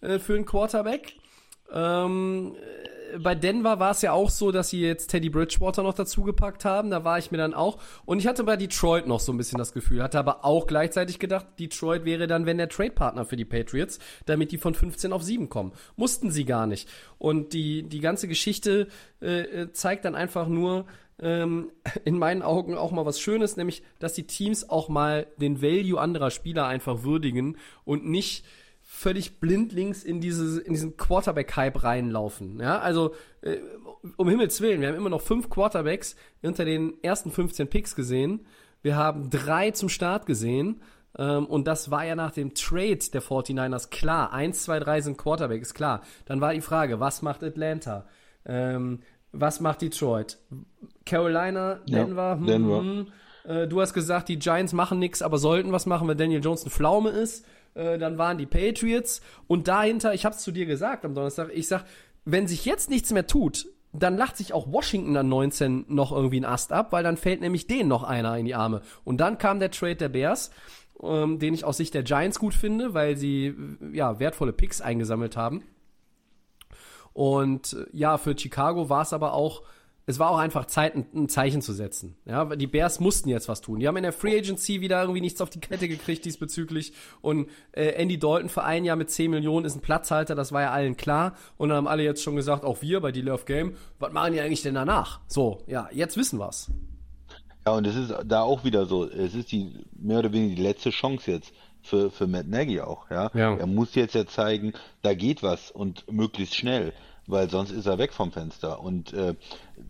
äh, für einen Quarterback. Ähm, äh, bei Denver war es ja auch so, dass sie jetzt Teddy Bridgewater noch dazugepackt haben. Da war ich mir dann auch. Und ich hatte bei Detroit noch so ein bisschen das Gefühl, hatte aber auch gleichzeitig gedacht, Detroit wäre dann, wenn der Trade-Partner für die Patriots, damit die von 15 auf 7 kommen. Mussten sie gar nicht. Und die, die ganze Geschichte äh, äh, zeigt dann einfach nur, ähm, in meinen Augen auch mal was Schönes, nämlich, dass die Teams auch mal den Value anderer Spieler einfach würdigen und nicht völlig blindlings in, diese, in diesen Quarterback-Hype reinlaufen. Ja, also äh, um Himmels Willen, wir haben immer noch fünf Quarterbacks unter den ersten 15 Picks gesehen. Wir haben drei zum Start gesehen. Ähm, und das war ja nach dem Trade der 49ers klar. Eins, zwei, drei sind Quarterback, ist klar. Dann war die Frage, was macht Atlanta? Ähm, was macht Detroit? Carolina, Ja, Denver, hm, Denver. hm. Äh, du hast gesagt, die Giants machen nichts, aber sollten was machen, wenn Daniel Jones eine Pflaume ist. Äh, dann waren die Patriots und dahinter, ich habe es zu dir gesagt am Donnerstag, ich sag, wenn sich jetzt nichts mehr tut, dann lacht sich auch Washington an 19 noch irgendwie einen Ast ab, weil dann fällt nämlich denen noch einer in die Arme. Und dann kam der Trade der Bears, ähm, den ich aus Sicht der Giants gut finde, weil sie ja wertvolle Picks eingesammelt haben. Und äh, ja, für Chicago war es aber auch, es war auch einfach Zeit, ein, Zeichen zu setzen. Ja, die Bears mussten jetzt was tun. Die haben in der Free Agency wieder irgendwie nichts auf die Kette gekriegt diesbezüglich. Und äh, Andy Dalton für ein Jahr mit 10 Millionen ist ein Platzhalter, das war ja allen klar. Und dann haben alle jetzt schon gesagt, auch wir bei Delay of Game, was machen die eigentlich denn danach? So, ja, jetzt wissen wir's. Ja, und es ist da auch wieder so, es ist die mehr oder weniger die letzte Chance jetzt für, für Matt Nagy auch, ja. Ja. Er muss jetzt ja zeigen, da geht was und möglichst schnell, weil sonst ist er weg vom Fenster. Und äh,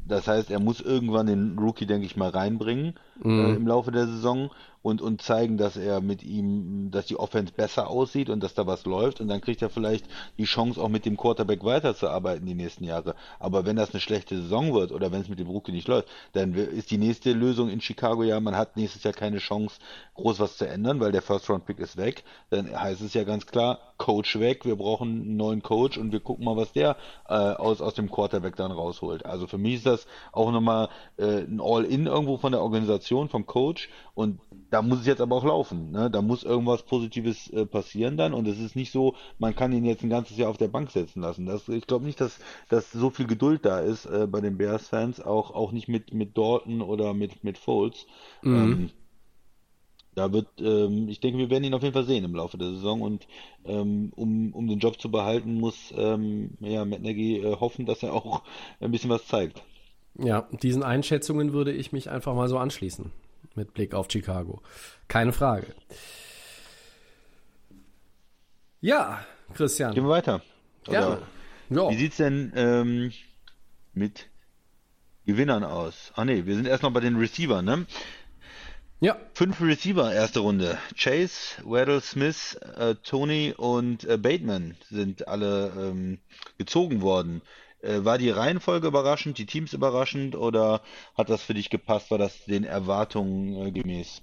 das heißt, er muss irgendwann den Rookie, denke ich mal, reinbringen äh, im Laufe der Saison und, und zeigen, dass er mit ihm, dass die Offense besser aussieht und dass da was läuft. Und dann kriegt er vielleicht die Chance, auch mit dem Quarterback weiterzuarbeiten die nächsten Jahre. Aber wenn das eine schlechte Saison wird oder wenn es mit dem Rookie nicht läuft, dann ist die nächste Lösung in Chicago ja, man hat nächstes Jahr keine Chance, groß was zu ändern, weil der First-Round-Pick ist weg. Dann heißt es ja ganz klar, Coach weg, wir brauchen einen neuen Coach und wir gucken mal, was der äh, aus, aus dem Quarterback dann rausholt. Also für mich ist das auch nochmal äh, ein All-In irgendwo von der Organisation, vom Coach und da muss es jetzt aber auch laufen. Ne? Da muss irgendwas Positives äh, passieren dann und es ist nicht so, man kann ihn jetzt ein ganzes Jahr auf der Bank setzen lassen. Das, ich glaube nicht, dass, dass so viel Geduld da ist äh, bei den Bears-Fans, auch, auch nicht mit, mit Dalton oder mit, mit Foles. Mhm. Ähm, da wird, ähm, ich denke, wir werden ihn auf jeden Fall sehen im Laufe der Saison und ähm, um, um den Job zu behalten, muss ähm, ja, Matt Nagy äh, hoffen, dass er auch ein bisschen was zeigt. Ja, diesen Einschätzungen würde ich mich einfach mal so anschließen mit Blick auf Chicago. Keine Frage. Ja, Christian. Gehen wir weiter. Gerne. Ja. Wie sieht's denn ähm, mit Gewinnern aus? Ah nee, wir sind erst noch bei den Receivern, ne? Ja, Fünf Receiver, erste Runde. Chase, Waddle Smith, äh, Tony und äh, Bateman sind alle ähm, gezogen worden. Äh, war die Reihenfolge überraschend, die Teams überraschend oder hat das für dich gepasst? War das den Erwartungen äh, gemäß?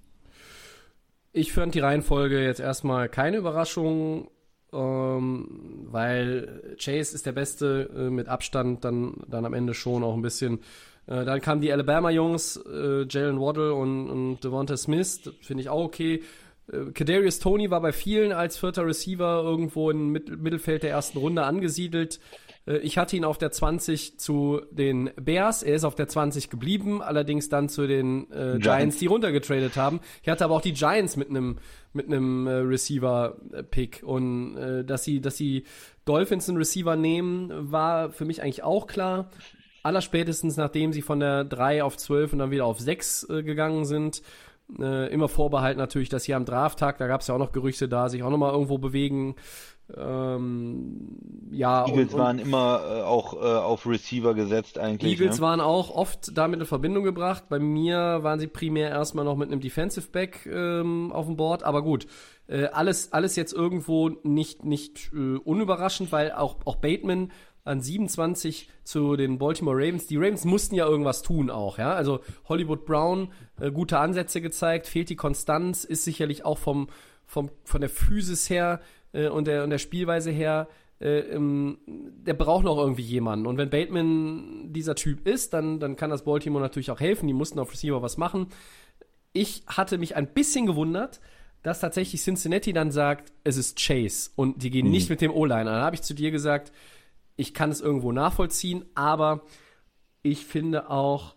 Ich fand die Reihenfolge jetzt erstmal keine Überraschung, ähm, weil Chase ist der Beste äh, mit Abstand, dann, dann am Ende schon auch ein bisschen. Äh, dann kamen die Alabama-Jungs, äh, Jalen Waddle und, und Devonta Smith, finde ich auch okay. Äh, Kadarius Tony war bei vielen als vierter Receiver irgendwo im Mit Mittelfeld der ersten Runde angesiedelt. Äh, Ich hatte ihn auf der 20 zu den Bears. Er ist auf der 20 geblieben, allerdings dann zu den äh, Giants, die runtergetradet haben. Ich hatte aber auch die Giants mit einem mit einem äh, Receiver-Pick und äh, dass sie dass sie Dolphins einen Receiver nehmen, war für mich eigentlich auch klar. Allerspätestens nachdem sie von der 3 auf 12 und dann wieder auf 6 äh, gegangen sind. Äh, immer vorbehalten natürlich, dass sie am Drafttag, da gab es ja auch noch Gerüchte da, sich auch nochmal irgendwo bewegen. Ähm, ja, Eagles und, und waren immer äh, auch äh, auf Receiver gesetzt eigentlich. Eagles ne? waren auch oft damit in Verbindung gebracht. Bei mir waren sie primär erstmal noch mit einem Defensive Back ähm, auf dem Board, aber gut. Äh, alles, alles jetzt irgendwo nicht, nicht äh, unüberraschend, weil auch, auch Bateman an 27 zu den Baltimore Ravens. Die Ravens mussten ja irgendwas tun auch, ja. Also Hollywood Brown, äh, gute Ansätze gezeigt, fehlt die Konstanz, ist sicherlich auch vom, vom, von der Physis her äh, und, der, und der Spielweise her äh, ähm, der braucht noch irgendwie jemanden. Und wenn Bateman dieser Typ ist, dann, dann kann das Baltimore natürlich auch helfen. Die mussten auf Receiver was machen. Ich hatte mich ein bisschen gewundert, dass tatsächlich Cincinnati dann sagt, es ist Chase und die gehen nicht mit dem O-Liner. Dann habe ich zu dir gesagt, ich kann es irgendwo nachvollziehen, aber ich finde auch,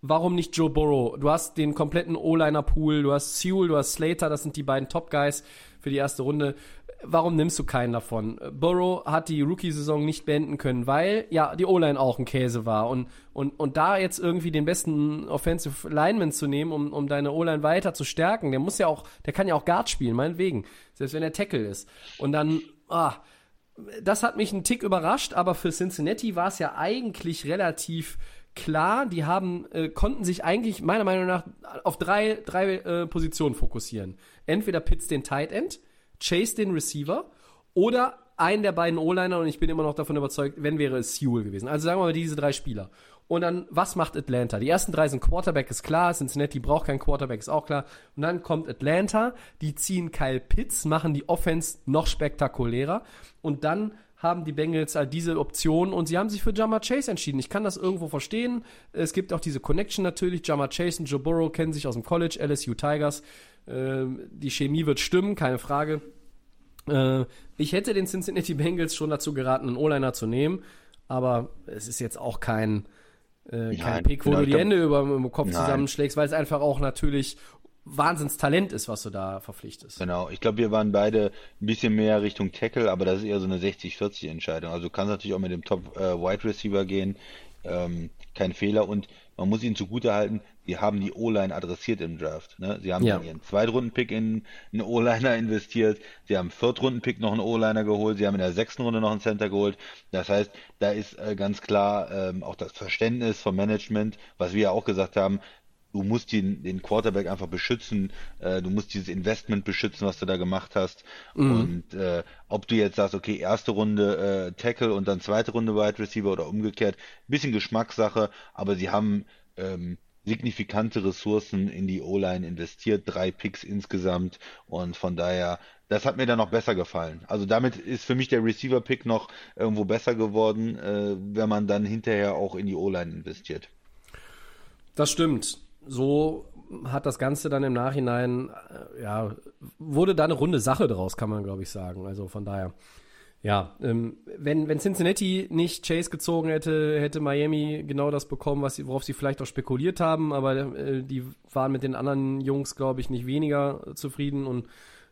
warum nicht Joe Burrow? Du hast den kompletten O-Liner-Pool, du hast Sewell, du hast Slater, das sind die beiden Top-Guys für die erste Runde. Warum nimmst du keinen davon? Burrow hat die Rookie-Saison nicht beenden können, weil ja die O-Line auch ein Käse war. Und, und, und da jetzt irgendwie den besten Offensive Lineman zu nehmen, um, um deine O-Line weiter zu stärken, der muss ja auch, der kann ja auch Guard spielen, meinetwegen. Selbst wenn er Tackle ist. Und dann, ah, das hat mich einen Tick überrascht, aber für Cincinnati war es ja eigentlich relativ klar. Die haben, äh, konnten sich eigentlich meiner Meinung nach auf drei, drei äh, Positionen fokussieren. Entweder Pitts den Tight End, Chase den Receiver oder einen der beiden O-Liner und ich bin immer noch davon überzeugt, wenn wäre es Sewell gewesen. Also sagen wir mal diese drei Spieler. Und dann, was macht Atlanta? Die ersten drei sind Quarterback, ist klar. Cincinnati braucht keinen Quarterback, ist auch klar. Und dann kommt Atlanta, die ziehen Kyle Pitts, machen die Offense noch spektakulärer. Und dann haben die Bengals halt diese Option und sie haben sich für Jamar Chase entschieden. Ich kann das irgendwo verstehen. Es gibt auch diese Connection natürlich. Jamar Chase und Joe Burrow kennen sich aus dem College, LSU Tigers. Ähm, die Chemie wird stimmen, keine Frage. Äh, ich hätte den Cincinnati Bengals schon dazu geraten, einen O-Liner zu nehmen, aber es ist jetzt auch kein, äh, kein Pick, wo genau, du ich die Hände über dem Kopf Nein. zusammenschlägst, weil es einfach auch natürlich Wahnsinnstalent ist, was du da verpflichtest. Genau, ich glaube, wir waren beide ein bisschen mehr Richtung Tackle, aber das ist eher so eine 60-40 Entscheidung. Also du kannst natürlich auch mit dem Top äh, Wide Receiver gehen, ähm, kein Fehler und man muss ihnen zugutehalten, sie haben die O-Line adressiert im Draft. Ne? Sie haben Ja. ihren Zweitrunden-Pick in einen O-Liner investiert, sie haben Viertrunden-Pick noch einen O-Liner geholt, sie haben in der sechsten Runde noch einen Center geholt. Das heißt, da ist äh, ganz klar ähm, auch das Verständnis vom Management, was wir ja auch gesagt haben, du musst den, den Quarterback einfach beschützen, äh, du musst dieses Investment beschützen, was du da gemacht hast. Und äh, ob du jetzt sagst, okay, erste Runde äh, Tackle und dann zweite Runde Wide Receiver oder umgekehrt, bisschen Geschmackssache, aber sie haben ähm, signifikante Ressourcen in die O-Line investiert, drei Picks insgesamt und von daher das hat mir dann noch besser gefallen. Also damit ist für mich der Receiver-Pick noch irgendwo besser geworden, äh, wenn man dann hinterher auch in die O-Line investiert. Das stimmt. So hat das Ganze dann im Nachhinein, äh, ja, wurde da eine runde Sache draus, kann man glaube ich sagen. Also von daher. Ja, ähm, wenn, wenn Cincinnati nicht Chase gezogen hätte, hätte Miami genau das bekommen, was sie, worauf sie vielleicht auch spekuliert haben, aber äh, die waren mit den anderen Jungs, glaube ich, nicht weniger zufrieden und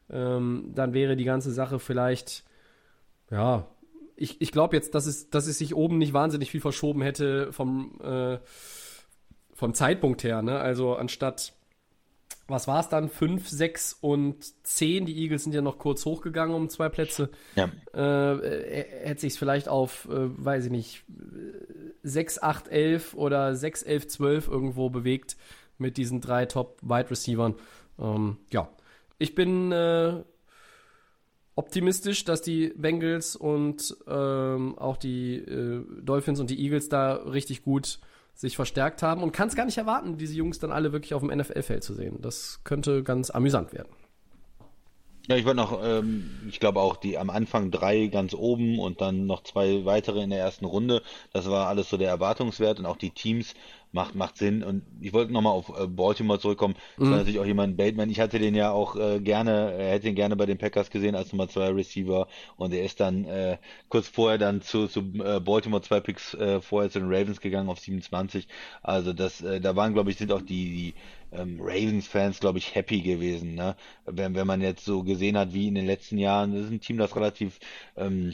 ähm, dann wäre die ganze Sache vielleicht, ja, ich, ich glaube jetzt, dass es, dass es sich oben nicht wahnsinnig viel verschoben hätte vom, äh, vom Zeitpunkt her, ne? Also anstatt was war es dann? 5, 6 und 10. Die Eagles sind ja noch kurz hochgegangen um zwei Plätze. Ja. Äh, hätte sich vielleicht auf, äh, weiß ich nicht, 6, 8, 11 oder 6, 11, 12 irgendwo bewegt mit diesen drei Top-Wide-Receivern. Ähm, ja, ich bin äh, optimistisch, dass die Bengals und ähm, auch die äh, Dolphins und die Eagles da richtig gut sich verstärkt haben und kann es gar nicht erwarten, diese Jungs dann alle wirklich auf dem NFL-Feld zu sehen. Das könnte ganz amüsant werden. Ja, ich wollte noch, ähm, ich glaube auch die am Anfang drei ganz oben und dann noch zwei weitere in der ersten Runde. Das war alles so der Erwartungswert und auch die Teams macht, macht Sinn. Und ich wollte nochmal auf äh, Baltimore zurückkommen. Das mhm. war natürlich auch jemand, Bateman. Ich hatte den ja auch äh, gerne, äh, hätte ihn gerne bei den Packers gesehen als Nummer zwei Receiver. Und er ist dann äh, kurz vorher dann zu, zu äh, Baltimore zwei Picks äh, vorher zu den Ravens gegangen auf 27. Also das, äh, da waren, glaube ich, sind auch die, die ähm, Ravens-Fans, glaube ich, happy gewesen. Ne? Wenn, wenn man jetzt so gesehen hat, wie in den letzten Jahren, das ist ein Team, das relativ ähm,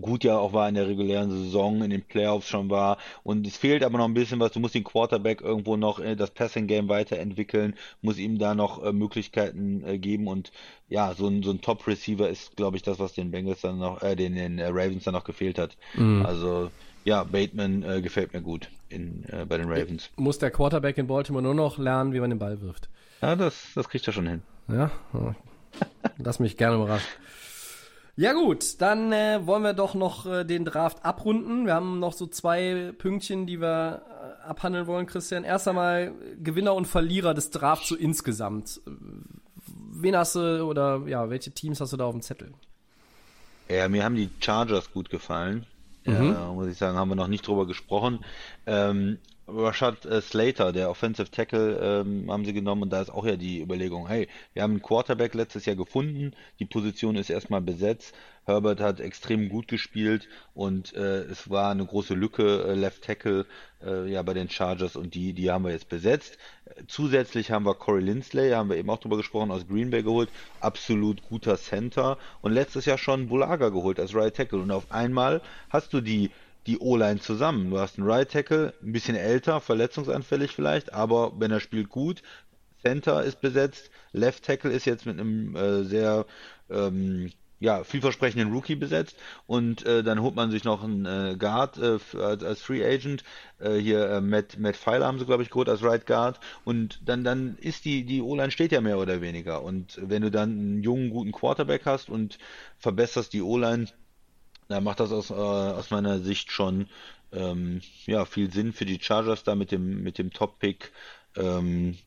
gut ja auch war in der regulären Saison, in den Playoffs schon war. Und es fehlt aber noch ein bisschen was. Du musst den Quarterback irgendwo noch äh, das Passing-Game weiterentwickeln, muss ihm da noch äh, Möglichkeiten äh, geben. Und ja, so ein, so ein Top-Receiver ist, glaube ich, das, was den Bengals dann noch, äh, den, den äh, Ravens dann noch gefehlt hat. Mhm. Also ja, Bateman äh, gefällt mir gut in, äh, bei den Ravens. Muss der Quarterback in Baltimore nur noch lernen, wie man den Ball wirft. Ja, das, das kriegt er schon hin. Ja, lass mich gerne überraschen. Ja gut, dann äh, wollen wir doch noch äh, den Draft abrunden. Wir haben noch so zwei Pünktchen, die wir äh, abhandeln wollen, Christian. Erst einmal Gewinner und Verlierer des Drafts so insgesamt. Wen hast du oder ja, welche Teams hast du da auf dem Zettel? Ja, mir haben die Chargers gut gefallen. Mhm. Äh, muss ich sagen, haben wir noch nicht drüber gesprochen. Ähm, Rashad äh, Slater, der Offensive Tackle, ähm, haben sie genommen und da ist auch ja die Überlegung, hey, wir haben einen Quarterback letztes Jahr gefunden, die Position ist erstmal besetzt, Herbert hat extrem gut gespielt und äh, es war eine große Lücke, äh, Left Tackle, äh, ja, bei den Chargers und die, die haben wir jetzt besetzt. Zusätzlich haben wir Corey Lindsley, haben wir eben auch drüber gesprochen, aus Green Bay geholt, absolut guter Center und letztes Jahr schon Bulaga geholt als Right Tackle und auf einmal hast du die die O-Line zusammen. Du hast einen Right Tackle, ein bisschen älter, verletzungsanfällig vielleicht, aber wenn er spielt gut, Center ist besetzt, Left Tackle ist jetzt mit einem äh, sehr ähm, ja, vielversprechenden Rookie besetzt und äh, dann holt man sich noch einen äh, Guard äh, als, Free Agent. Äh, hier äh, Matt, Matt Pfeiler haben sie, glaube ich, geholt als Right Guard und dann, dann ist die, die O-Line steht ja mehr oder weniger. Und wenn du dann einen jungen, guten Quarterback hast und verbesserst die O-Line, da macht das aus, äh, aus meiner Sicht schon ähm, ja, viel Sinn für die Chargers da mit dem, mit dem Top-Pick. Ähm,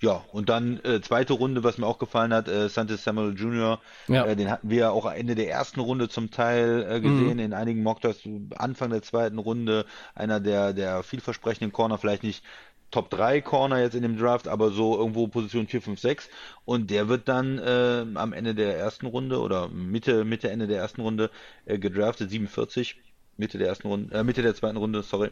ja, und dann äh, zweite Runde, was mir auch gefallen hat, äh, Santos Samuel Jr., ja. äh, den hatten wir ja auch Ende der ersten Runde zum Teil äh, gesehen, mhm. in einigen Mockdrafts, Anfang der zweiten Runde, einer der, der vielversprechenden Corner, vielleicht nicht Top 3 Corner jetzt in dem Draft, aber so irgendwo Position 4, 5, 6. Und der wird dann äh, am Ende der ersten Runde oder Mitte, Mitte, Ende der ersten Runde äh, gedraftet, 47. Mitte der ersten Runde, äh, Mitte der zweiten Runde, sorry.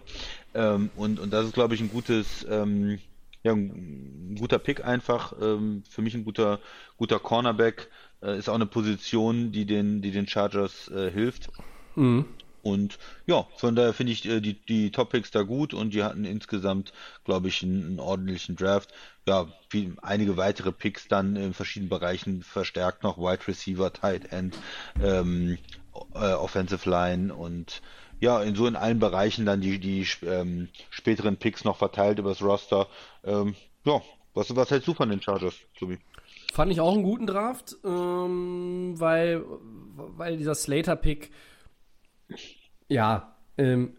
Ähm, und, und das ist, glaube ich, ein gutes, ähm, ja, ein guter Pick einfach. Ähm, für mich ein guter, guter Cornerback. Äh, ist auch eine Position, die den, die den Chargers äh, hilft. Mhm. Und ja, von daher finde ich äh, die, die Top-Picks da gut und die hatten insgesamt, glaube ich, einen, ordentlichen Draft. Ja, viel, einige weitere Picks dann in verschiedenen Bereichen verstärkt noch, Wide Receiver, Tight End, ähm, äh, Offensive Line und ja, in so in allen Bereichen dann die, die ähm, späteren Picks noch verteilt übers Roster. Ähm, ja, was, was hältst du von den Chargers, Tobi? Fand ich auch einen guten Draft, ähm, weil, weil dieser Slater-Pick ja, ähm,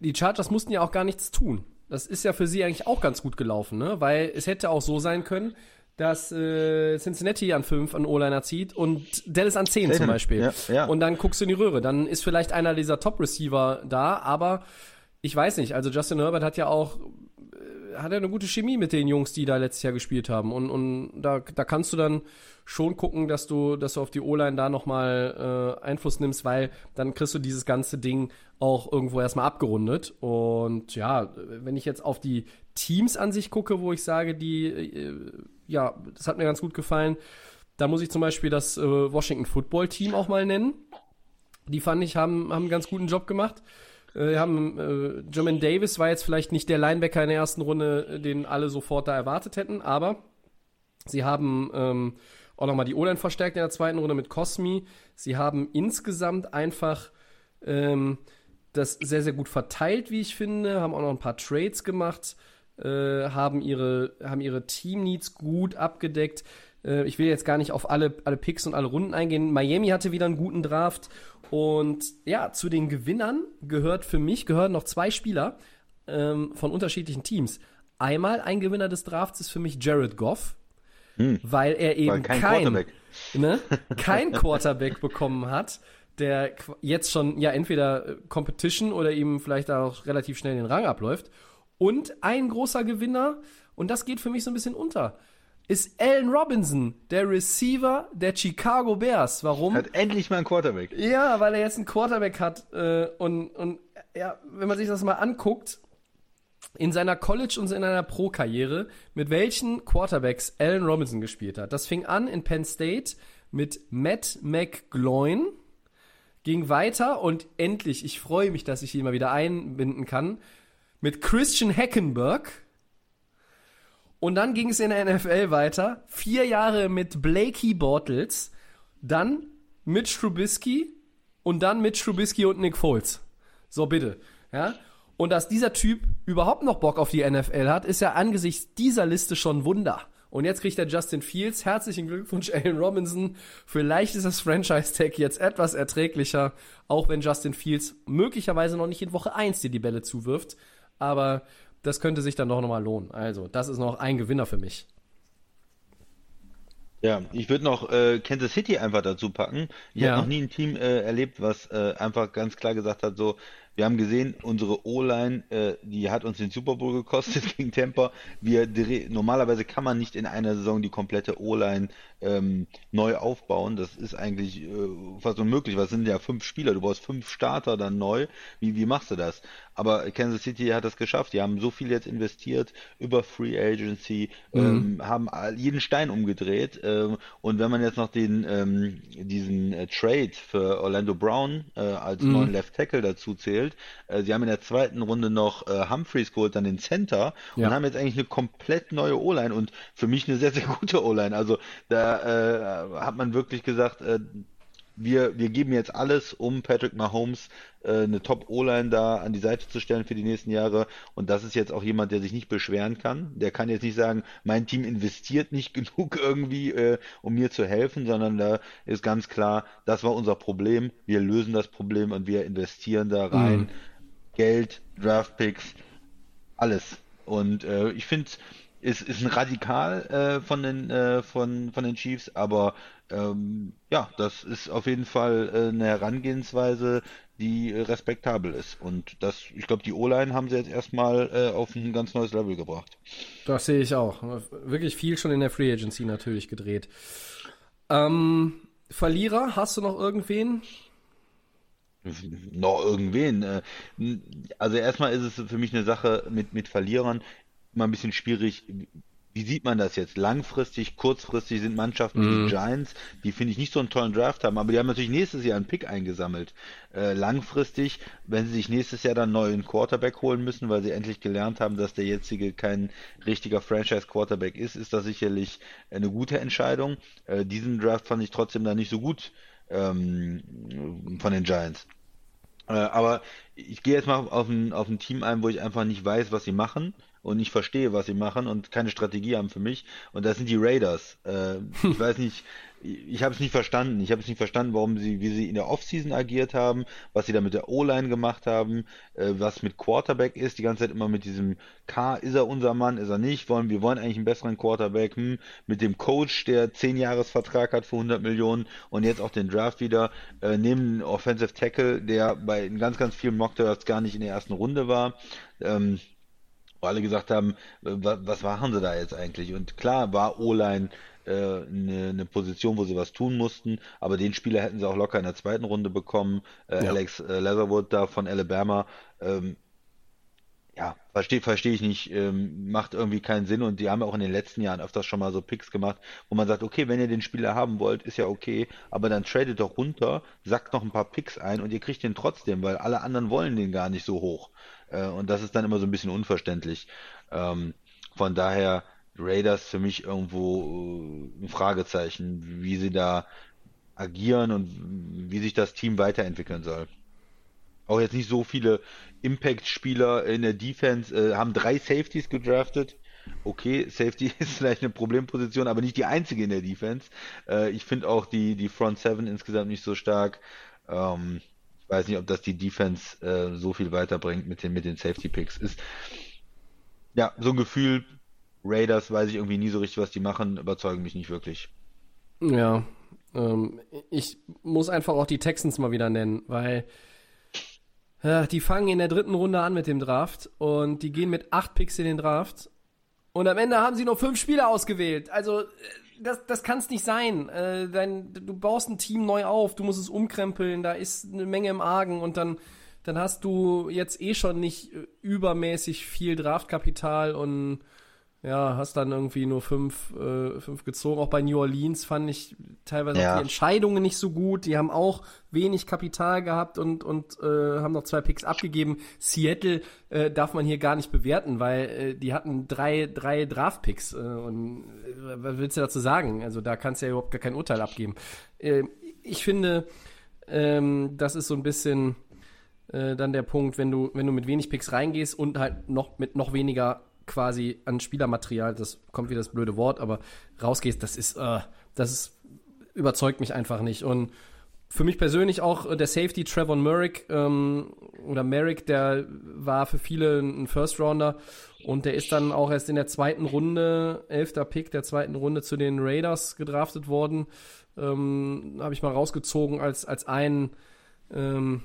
die Chargers mussten ja auch gar nichts tun. Das ist ja für sie eigentlich auch ganz gut gelaufen, ne? Weil es hätte auch so sein können, dass äh, Cincinnati an 5 an O-Liner zieht und Dallas an 10 zum. Beispiel. Ja, ja. Und dann guckst du in die Röhre. Dann ist vielleicht einer dieser Top-Receiver da, aber ich weiß nicht. Also Justin Herbert hat ja auch hat er eine gute Chemie mit den Jungs, die da letztes Jahr gespielt haben. Und, und da, da kannst du dann schon gucken, dass du, dass du auf die O-Line da nochmal äh, Einfluss nimmst, weil dann kriegst du dieses ganze Ding auch irgendwo erstmal abgerundet. Und ja, wenn ich jetzt auf die Teams an sich gucke, wo ich sage, die, äh, ja, das hat mir ganz gut gefallen, da muss ich zum Beispiel das äh, Washington Football Team auch mal nennen. Die fand ich, haben, haben einen ganz guten Job gemacht. Äh, haben, äh, Jermaine Davis war jetzt vielleicht nicht der Linebacker in der ersten Runde, äh, den alle sofort da erwartet hätten, aber sie haben ähm, auch nochmal die O-Line verstärkt in der zweiten Runde mit Cosmi. Sie haben insgesamt einfach ähm, das sehr, sehr gut verteilt, wie ich finde, haben auch noch ein paar Trades gemacht, äh, haben ihre, haben ihre Team-Needs gut abgedeckt. Äh, ich will jetzt gar nicht auf alle, alle Picks und alle Runden eingehen. Miami hatte wieder einen guten Draft. Und ja, zu den Gewinnern gehört für mich, gehören noch zwei Spieler ähm, von unterschiedlichen Teams. Einmal ein Gewinner des Drafts ist für mich Jared Goff, weil er eben Weil kein kein, Quarterback. ne, kein Quarterback bekommen hat, der jetzt schon ja entweder äh, Competition oder ihm vielleicht auch relativ schnell den Rang abläuft. Und ein großer Gewinner, und das geht für mich so ein bisschen unter, ist Allen Robinson, der Receiver der Chicago Bears. Warum? Hat endlich mal einen Quarterback. Ja, weil er jetzt einen Quarterback hat äh, und, und ja, wenn man sich das mal anguckt, in seiner College- und in seiner Pro-Karriere, mit welchen Quarterbacks Allen Robinson gespielt hat. Das fing an in Penn State mit Matt McGloin, ging weiter und endlich, ich freue mich, dass ich ihn mal wieder einbinden kann, mit Christian Hackenberg. Und dann ging es in der NFL weiter. Vier Jahre mit Blakey Bortles, dann mit Trubisky und dann mit Trubisky und Nick Foles. So bitte, ja. Und dass dieser Typ überhaupt noch Bock auf die NFL hat, ist ja angesichts dieser Liste schon Wunder. Und jetzt kriegt er Justin Fields. Herzlichen Glückwunsch, Allen Robinson. Vielleicht ist das Franchise-Tag jetzt etwas erträglicher, auch wenn Justin Fields möglicherweise noch nicht in Woche 1 dir die Bälle zuwirft. Aber das könnte sich dann doch nochmal lohnen. Also, das ist noch ein Gewinner für mich. Ja, ich würde noch äh, Kansas City einfach dazu packen. Ich Ja. habe noch nie ein Team äh, erlebt, was äh, einfach ganz klar gesagt hat, so, wir haben gesehen, unsere O-Line, äh, die hat uns den Super Bowl gekostet gegen Tampa. Wir normalerweise kann man nicht in einer Saison die komplette O-Line ähm, neu aufbauen. Das ist eigentlich äh, fast unmöglich, weil es sind ja fünf Spieler. Du brauchst fünf Starter dann neu. Wie, wie machst du das? Aber Kansas City hat das geschafft. Die haben so viel jetzt investiert über Free Agency, ähm, haben jeden Stein umgedreht. Ähm, und wenn man jetzt noch den ähm, diesen äh, Trade für Orlando Brown äh, als neuen Left Tackle dazu zählt, äh, sie haben in der zweiten Runde noch äh, Humphreys geholt, dann den Center und Ja. haben jetzt eigentlich eine komplett neue O-Line und für mich eine sehr, sehr gute O-Line. Also da äh, hat man wirklich gesagt, äh, wir, wir geben jetzt alles, um Patrick Mahomes äh, eine Top-O-Line da an die Seite zu stellen für die nächsten Jahre. Und das ist jetzt auch jemand, der sich nicht beschweren kann. Der kann jetzt nicht sagen, mein Team investiert nicht genug irgendwie, äh, um mir zu helfen, sondern da ist ganz klar, das war unser Problem. Wir lösen das Problem und wir investieren da rein. Geld, Draftpicks, alles. Und äh, ich finde, es ist ein Radikal äh, von den äh, von von den Chiefs, aber ähm, ja, das ist auf jeden Fall äh, eine Herangehensweise, die respektabel ist. Und das, ich glaube, die O-Line haben sie jetzt erstmal äh, auf ein ganz neues Level gebracht. Das sehe ich auch. Wirklich viel schon in der Free Agency natürlich gedreht. Ähm, Verlierer, hast du noch irgendwen? Noch irgendwen. äh, Also erstmal ist es für mich eine Sache mit, mit Verlierern immer ein bisschen schwierig. Wie sieht man das jetzt? Langfristig, kurzfristig sind Mannschaften wie die Giants, die finde ich nicht so einen tollen Draft haben, aber die haben natürlich nächstes Jahr einen Pick eingesammelt. Äh, langfristig, wenn sie sich nächstes Jahr dann einen neuen Quarterback holen müssen, weil sie endlich gelernt haben, dass der jetzige kein richtiger Franchise-Quarterback ist, ist das sicherlich eine gute Entscheidung. Äh, diesen Draft fand ich trotzdem dann nicht so gut ähm, von den Giants. Äh, aber ich gehe jetzt mal auf ein, auf ein Team ein, wo ich einfach nicht weiß, was sie machen und nicht verstehe, was sie machen und keine Strategie haben für mich. Und das sind die Raiders. Äh, ich weiß nicht, ich habe es nicht verstanden. Ich habe es nicht verstanden, warum sie, wie sie in der Offseason agiert haben, was sie da mit der O-Line gemacht haben, äh, was mit Quarterback ist. Die ganze Zeit immer mit diesem K, ist er unser Mann, ist er nicht? Wollen, wir wollen eigentlich einen besseren Quarterback. Hm, mit dem Coach, der 10 Jahresvertrag hat für 100 Millionen und jetzt auch den Draft wieder, äh, neben Offensive Tackle, der bei ganz, ganz vielen Mockdrafts gar nicht in der ersten Runde war. Ähm, wo alle gesagt haben, äh, was machen sie da jetzt eigentlich? Und klar war O-Line äh, eine, eine Position, wo sie was tun mussten, aber den Spieler hätten sie auch locker in der zweiten Runde bekommen. Äh, ja. Alex äh, Leatherwood da von Alabama. Ähm, ja, verstehe versteh ich nicht, ähm, macht irgendwie keinen Sinn und die haben auch in den letzten Jahren öfters schon mal so Picks gemacht, wo man sagt, okay, wenn ihr den Spieler haben wollt, ist ja okay, aber dann tradet doch runter, sackt noch ein paar Picks ein und ihr kriegt den trotzdem, weil alle anderen wollen den gar nicht so hoch. Äh, und das ist dann immer so ein bisschen unverständlich. Ähm, von daher Raiders für mich irgendwo äh, ein Fragezeichen, wie sie da agieren und wie sich das Team weiterentwickeln soll. Auch jetzt nicht so viele Impact-Spieler in der Defense, äh, haben drei Safeties gedraftet. Okay, Safety ist vielleicht eine Problemposition, aber nicht die einzige in der Defense. Äh, ich finde auch die, die Front Seven insgesamt nicht so stark. Ähm, ich weiß nicht, ob das die Defense äh, so viel weiterbringt mit den, mit den Safety Picks. Ist ja so ein Gefühl, Raiders weiß ich irgendwie nie so richtig, was die machen, überzeugen mich nicht wirklich. Ja, ähm, ich muss einfach auch die Texans mal wieder nennen, weil die fangen in der dritten Runde an mit dem Draft und die gehen mit acht Picks in den Draft und am Ende haben sie nur fünf Spieler ausgewählt. Also äh, das, das kann es nicht sein. Äh, dein, du baust ein Team neu auf, du musst es umkrempeln, da ist eine Menge im Argen und dann, dann hast du jetzt eh schon nicht äh, übermäßig viel Draftkapital und ja, hast dann irgendwie nur fünf, äh, fünf gezogen. Auch bei New Orleans fand ich teilweise ja. die Entscheidungen nicht so gut. Die haben auch wenig Kapital gehabt und, und äh, haben noch zwei Picks abgegeben. Seattle äh, darf man hier gar nicht bewerten, weil äh, die hatten drei, drei Draft-Picks. Äh, und äh, was willst du dazu sagen? Also da kannst du ja überhaupt gar kein Urteil abgeben. Äh, ich finde, ähm, das ist so ein bisschen äh, dann der Punkt, wenn du, wenn du mit wenig Picks reingehst und halt noch mit noch weniger quasi an Spielermaterial, das kommt wieder das blöde Wort, aber rausgehst, das ist, äh, das ist, überzeugt mich einfach nicht. Und für mich persönlich auch äh, der Safety Trevor Merrick ähm, oder Merrick, der war für viele ein First Rounder und der ist dann auch erst in der zweiten Runde, elfter Pick der zweiten Runde zu den Raiders gedraftet worden. Ähm, Habe ich mal rausgezogen als, als ein, ähm,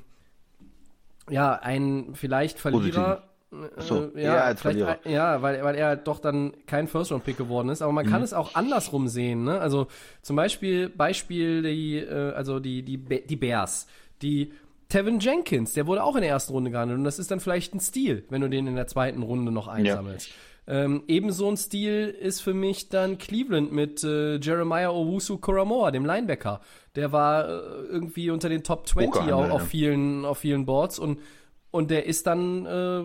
ja, ein vielleicht Verlierer. Positiv so, äh, ja, als vielleicht, ja, weil, weil er doch dann kein First-Round-Pick geworden ist. Aber man mhm. kann es auch andersrum sehen. Ne? Also zum Beispiel, Beispiel die, äh, also die, die, die Bears. Die Tevin Jenkins, der wurde auch in der ersten Runde gehandelt. Und das ist dann vielleicht ein Stil, wenn du den in der zweiten Runde noch einsammelst. Ja. Ähm, ebenso ein Stil ist für mich dann Cleveland mit äh, Jeremiah Owusu Koramoa, dem Linebacker. Der war äh, irgendwie unter den Top 20 auch, auf, vielen, auf vielen Boards und und der ist dann, äh,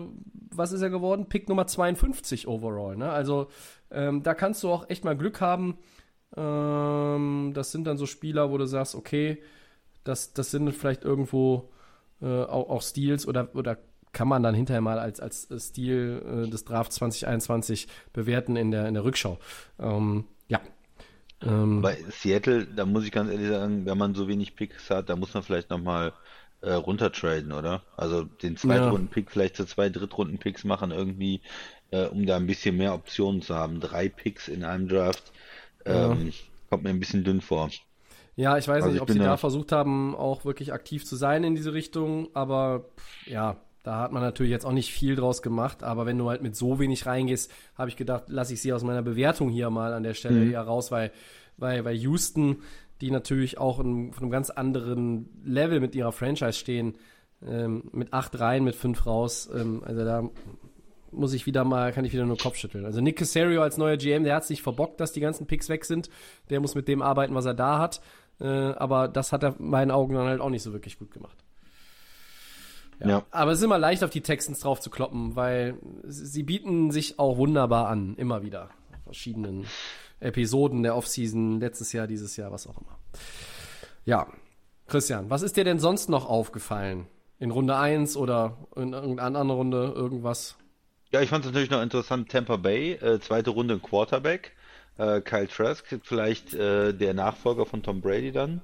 was ist er geworden? Pick Nummer 52 overall. Ne? Also ähm, da kannst du auch echt mal Glück haben. Ähm, das sind dann so Spieler, wo du sagst, okay, das, das sind vielleicht irgendwo äh, auch, auch Steals oder, oder kann man dann hinterher mal als, als Stil äh, des Draft 2021 bewerten in der, in der Rückschau. Ähm, ja. Ähm, Bei Seattle, da muss ich ganz ehrlich sagen, wenn man so wenig Picks hat, da muss man vielleicht nochmal äh, runtertraden, oder? Also den Zweitrunden-Pick ja. vielleicht zu zwei Drittrunden-Picks machen, irgendwie, äh, um da ein bisschen mehr Optionen zu haben. Drei Picks in einem Draft ähm, ja. kommt mir ein bisschen dünn vor. Ja, ich weiß also nicht, ob sie da versucht haben, auch wirklich aktiv zu sein in diese Richtung, aber ja, da hat man natürlich jetzt auch nicht viel draus gemacht, aber wenn du halt mit so wenig reingehst, habe ich gedacht, lasse ich sie aus meiner Bewertung hier mal an der Stelle mhm. hier raus, weil, weil, weil Houston die natürlich auch in, von einem ganz anderen Level mit ihrer Franchise stehen. Ähm, mit acht rein, mit fünf raus. Ähm, also da muss ich wieder mal, kann ich wieder nur Kopf schütteln. Also Nick Casario als neuer GM, der hat sich verbockt, dass die ganzen Picks weg sind. Der muss mit dem arbeiten, was er da hat. Äh, aber das hat er in meinen Augen dann halt auch nicht so wirklich gut gemacht. Ja. ja. Aber es ist immer leicht, auf die Texans drauf zu kloppen, weil sie bieten sich auch wunderbar an, immer wieder. Verschiedenen Episoden der Offseason, letztes Jahr, dieses Jahr, was auch immer. Ja, Christian, was ist dir denn sonst noch aufgefallen? In Runde 1 oder in irgendeiner anderen Runde irgendwas? Ja, ich fand es natürlich noch interessant, Tampa Bay, äh, zweite Runde Quarterback. Äh, Kyle Trask, vielleicht äh, der Nachfolger von Tom Brady dann,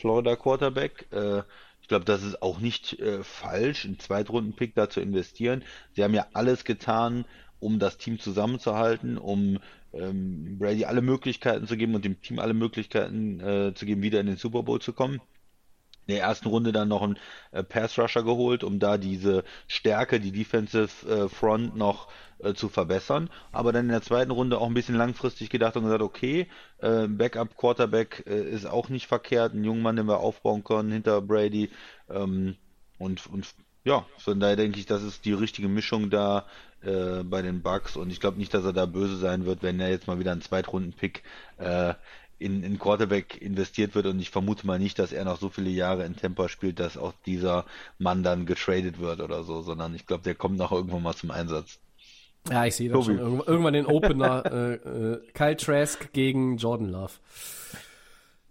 Florida Quarterback. Äh, ich glaube, das ist auch nicht äh, falsch, einen Zweitrunden-Pick da zu investieren. Sie haben ja alles getan, um das Team zusammenzuhalten, um ähm, Brady alle Möglichkeiten zu geben und dem Team alle Möglichkeiten äh, zu geben, wieder in den Super Bowl zu kommen. In der ersten Runde dann noch einen äh, Pass Rusher geholt, um da diese Stärke, die Defensive äh, Front noch äh, zu verbessern. Aber dann in der zweiten Runde auch ein bisschen langfristig gedacht und gesagt, okay, äh, Backup Quarterback äh, ist auch nicht verkehrt, ein junger Mann, den wir aufbauen können hinter Brady. Ähm, und, und ja, von daher denke ich, das ist die richtige Mischung da äh, bei den Bucks und ich glaube nicht, dass er da böse sein wird, wenn er jetzt mal wieder einen Zweitrunden-Pick äh, in, in Quarterback investiert wird und ich vermute mal nicht, dass er noch so viele Jahre in Tampa spielt, dass auch dieser Mann dann getradet wird oder so, sondern ich glaube, der kommt noch irgendwann mal zum Einsatz. Ja, ich sehe das Tobi. schon. Irgendwann, irgendwann den Opener äh, äh, Kyle Trask gegen Jordan Love.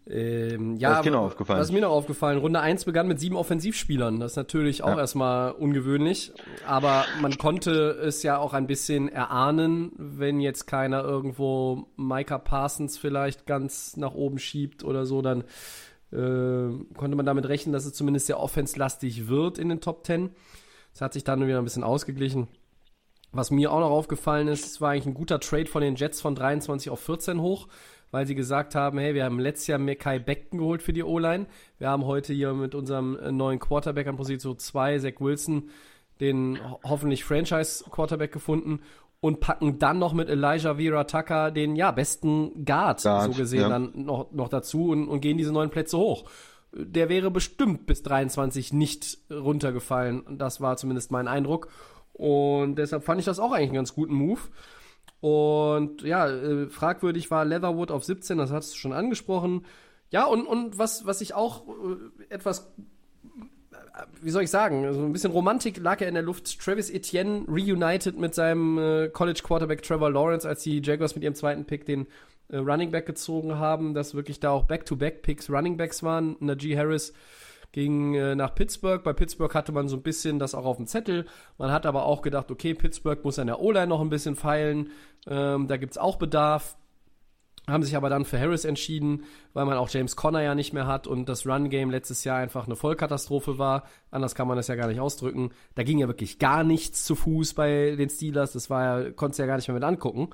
Ähm, ja, aufgefallen? Was mir noch aufgefallen? Runde 1 begann mit sieben Offensivspielern. Das ist natürlich auch Ja. erstmal ungewöhnlich. Aber man konnte es ja auch ein bisschen erahnen, wenn jetzt keiner irgendwo Micah Parsons vielleicht ganz nach oben schiebt oder so, dann äh, konnte man damit rechnen, dass es zumindest sehr offenslastig wird in den Top 10. Das hat sich dann wieder ein bisschen ausgeglichen. Was mir auch noch aufgefallen ist, es war eigentlich ein guter Trade von den Jets von 23 auf 14 hoch, weil sie gesagt haben, hey, wir haben letztes Jahr Mekai Beckton geholt für die O-Line. Wir haben heute hier mit unserem äh, neuen Quarterback an Position 2, Zach Wilson, den ho hoffentlich Franchise-Quarterback gefunden und packen dann noch mit Elijah Vera Tucker den ja besten Guard, Guard, so gesehen ja. dann noch, noch dazu und, und gehen diese neuen Plätze hoch. Der wäre bestimmt bis 23 nicht runtergefallen. Das war zumindest mein Eindruck. Und deshalb fand ich das auch eigentlich einen ganz guten Move. Und ja, äh, fragwürdig war Leatherwood auf 17, das hast du schon angesprochen. Ja, und, und was, was ich auch äh, etwas, äh, wie soll ich sagen, so ein bisschen Romantik lag ja in der Luft. Travis Etienne reunited mit seinem äh, College Quarterback Trevor Lawrence, als die Jaguars mit ihrem zweiten Pick den äh, Running Back gezogen haben, dass wirklich da auch Back-to-Back-Picks Running Backs waren. Najee Harris ging äh, nach Pittsburgh. Bei Pittsburgh hatte man so ein bisschen das auch auf dem Zettel. Man hat aber auch gedacht, okay, Pittsburgh muss an der O-Line noch ein bisschen feilen. Ähm, da gibt's auch Bedarf. Haben sich aber dann für Harris entschieden, weil man auch James Conner ja nicht mehr hat und das Run-Game letztes Jahr einfach eine Vollkatastrophe war. Anders kann man das ja gar nicht ausdrücken. Da ging ja wirklich gar nichts zu Fuß bei den Steelers. Das war ja, konntest ja gar nicht mehr mit angucken.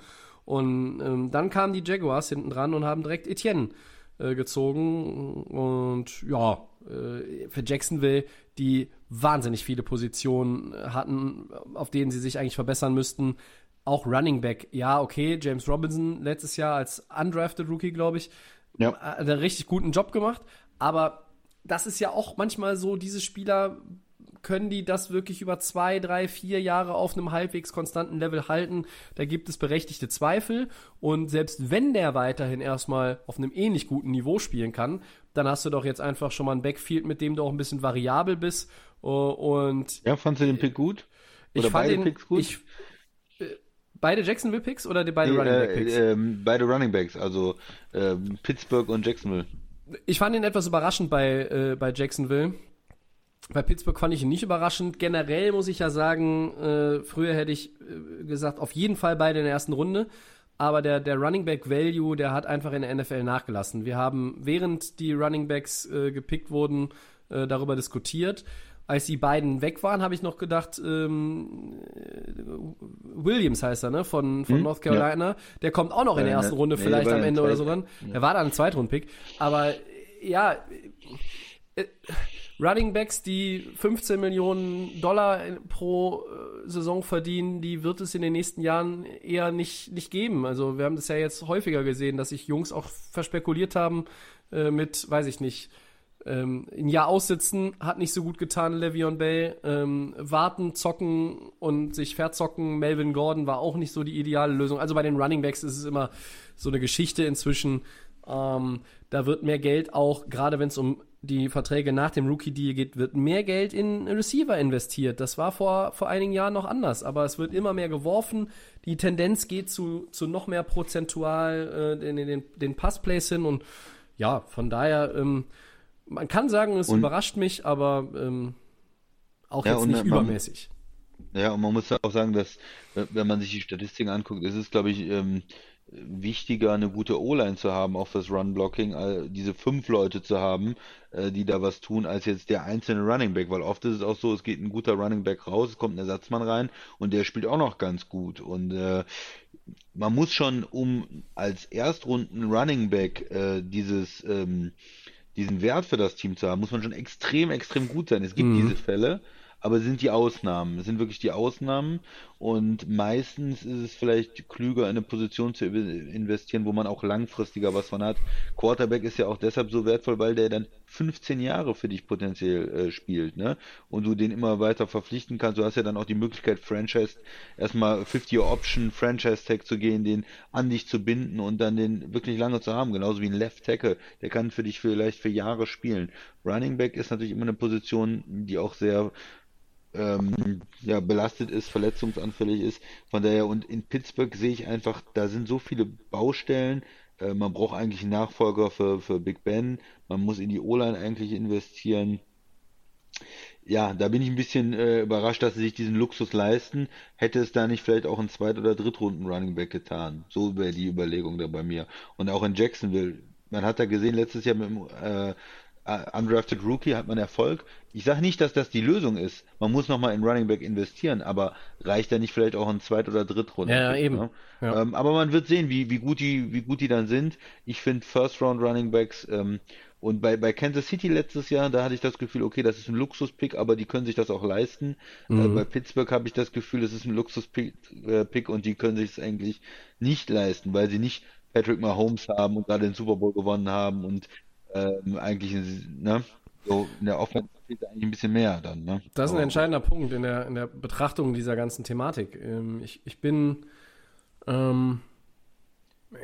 Und ähm, dann kamen die Jaguars hinten dran und haben direkt Etienne äh, gezogen. Und ja, für Jacksonville, die wahnsinnig viele Positionen hatten, auf denen sie sich eigentlich verbessern müssten. Auch Running Back, ja, okay, James Robinson letztes Jahr als undrafted Rookie, glaube ich, Ja. hat einen richtig guten Job gemacht. Aber das ist ja auch manchmal so, diese Spieler können die das wirklich über zwei, drei, vier Jahre auf einem halbwegs konstanten Level halten? Da gibt es berechtigte Zweifel. Und selbst wenn der weiterhin erstmal auf einem ähnlich guten Niveau spielen kann, dann hast du doch jetzt einfach schon mal ein Backfield, mit dem du auch ein bisschen variabel bist. Oh, Und Ja, fandst du den Pick gut? ich Oder fand beide den, Picks gut? Ich, äh, beide Jacksonville-Picks oder die beide Nee, Running Back-Picks? äh, ähm, beide Running Backs, also ähm, Pittsburgh und Jacksonville. Ich fand ihn etwas überraschend bei, äh, bei Jacksonville. Bei Pittsburgh fand ich ihn nicht überraschend. Generell muss ich ja sagen, äh, früher hätte ich äh, gesagt, auf jeden Fall beide in der ersten Runde. Aber der, der Running Back Value, der hat einfach in der NFL nachgelassen. Wir haben, während die Running Backs äh, gepickt wurden, äh, darüber diskutiert. Als die beiden weg waren, habe ich noch gedacht, ähm, äh, Williams heißt er, ne? Von, von Hm, North Carolina. Der kommt auch noch in der Äh, ersten ne, Runde, nee, vielleicht am Ende der oder so zweiten. dann. Er war dann ein Zweitrundpick. Aber äh, ja, äh, Running Backs, die 15 Millionen Dollar pro äh, Saison verdienen, die wird es in den nächsten Jahren eher nicht, nicht geben. Also wir haben das ja jetzt häufiger gesehen, dass sich Jungs auch verspekuliert haben äh, mit, weiß ich nicht, ähm, ein Jahr aussitzen, hat nicht so gut getan, Le'Veon Bell. Ähm, warten, zocken und sich verzocken. Melvin Gordon war auch nicht so die ideale Lösung. Also bei den Running Backs ist es immer so eine Geschichte inzwischen. Ähm, da wird mehr Geld auch, gerade wenn es um die Verträge nach dem Rookie-Deal geht, wird mehr Geld in Receiver investiert. Das war vor, vor einigen Jahren noch anders, aber es wird immer mehr geworfen. Die Tendenz geht zu, zu noch mehr prozentual äh, in den, den Passplays hin und ja, von daher, ähm, man kann sagen, es Und- überrascht mich, aber ähm, auch Ja, jetzt nicht man- übermäßig. Ja, und man muss auch sagen, dass, wenn wenn man sich die Statistiken anguckt, ist es, glaube ich, ähm, wichtiger, eine gute O-Line zu haben, auch fürs Run-Blocking, diese fünf Leute zu haben, äh, die da was tun, als jetzt der einzelne Running Back, weil oft ist es auch so, es geht ein guter Running Back raus, es kommt ein Ersatzmann rein und der spielt auch noch ganz gut und äh, man muss schon, um als Erstrunden Running Back äh, dieses ähm, diesen Wert für das Team zu haben, muss man schon extrem, extrem gut sein. Es gibt Mhm. diese Fälle, aber es sind die Ausnahmen. Es sind wirklich die Ausnahmen und meistens ist es vielleicht klüger, in eine Position zu investieren, wo man auch langfristiger was von hat. Quarterback ist ja auch deshalb so wertvoll, weil der dann 15 Jahre für dich potenziell äh, spielt, ne? Und du den immer weiter verpflichten kannst. Du hast ja dann auch die Möglichkeit, Franchise erstmal 50-Year-Option, Franchise-Tag zu gehen, den an dich zu binden und dann den wirklich lange zu haben. Genauso wie ein Left Tackle. Der kann für dich vielleicht für Jahre spielen. Running Back ist natürlich immer eine Position, die auch sehr ähm, ja, belastet ist, verletzungsanfällig ist. Von daher, und in Pittsburgh sehe ich einfach, da sind so viele Baustellen. Äh, man braucht eigentlich einen Nachfolger für, für Big Ben. Man muss in die O-Line eigentlich investieren. Ja, da bin ich ein bisschen äh, überrascht, dass sie sich diesen Luxus leisten. Hätte es da nicht vielleicht auch ein Zweit- oder Drittrunden Running Back getan? So wäre die Überlegung da bei mir. Und auch in Jacksonville. Man hat da gesehen, letztes Jahr mit dem äh, Undrafted Rookie hat man Erfolg. Ich sage nicht, dass das die Lösung ist. Man muss nochmal in Running Back investieren, aber reicht da nicht vielleicht auch ein Zweit- oder Drittrunden? Ja, eben. Ja. Ähm, aber man wird sehen, wie, wie gut die, wie gut die dann sind. Ich finde First Round Running Backs ähm, und bei, bei Kansas City letztes Jahr, da hatte ich das Gefühl, okay, das ist ein Luxuspick, aber die können sich das auch leisten. Äh, bei Pittsburgh habe ich das Gefühl, das ist ein Luxuspick äh, und die können sich es eigentlich nicht leisten, weil sie nicht Patrick Mahomes haben und gerade den Super Bowl gewonnen haben und ähm, eigentlich ne, so in der Offense fehlt eigentlich ein bisschen mehr dann. Ne? Das ist ein entscheidender Punkt in der, in der Betrachtung dieser ganzen Thematik. Ähm, ich, ich bin, ähm,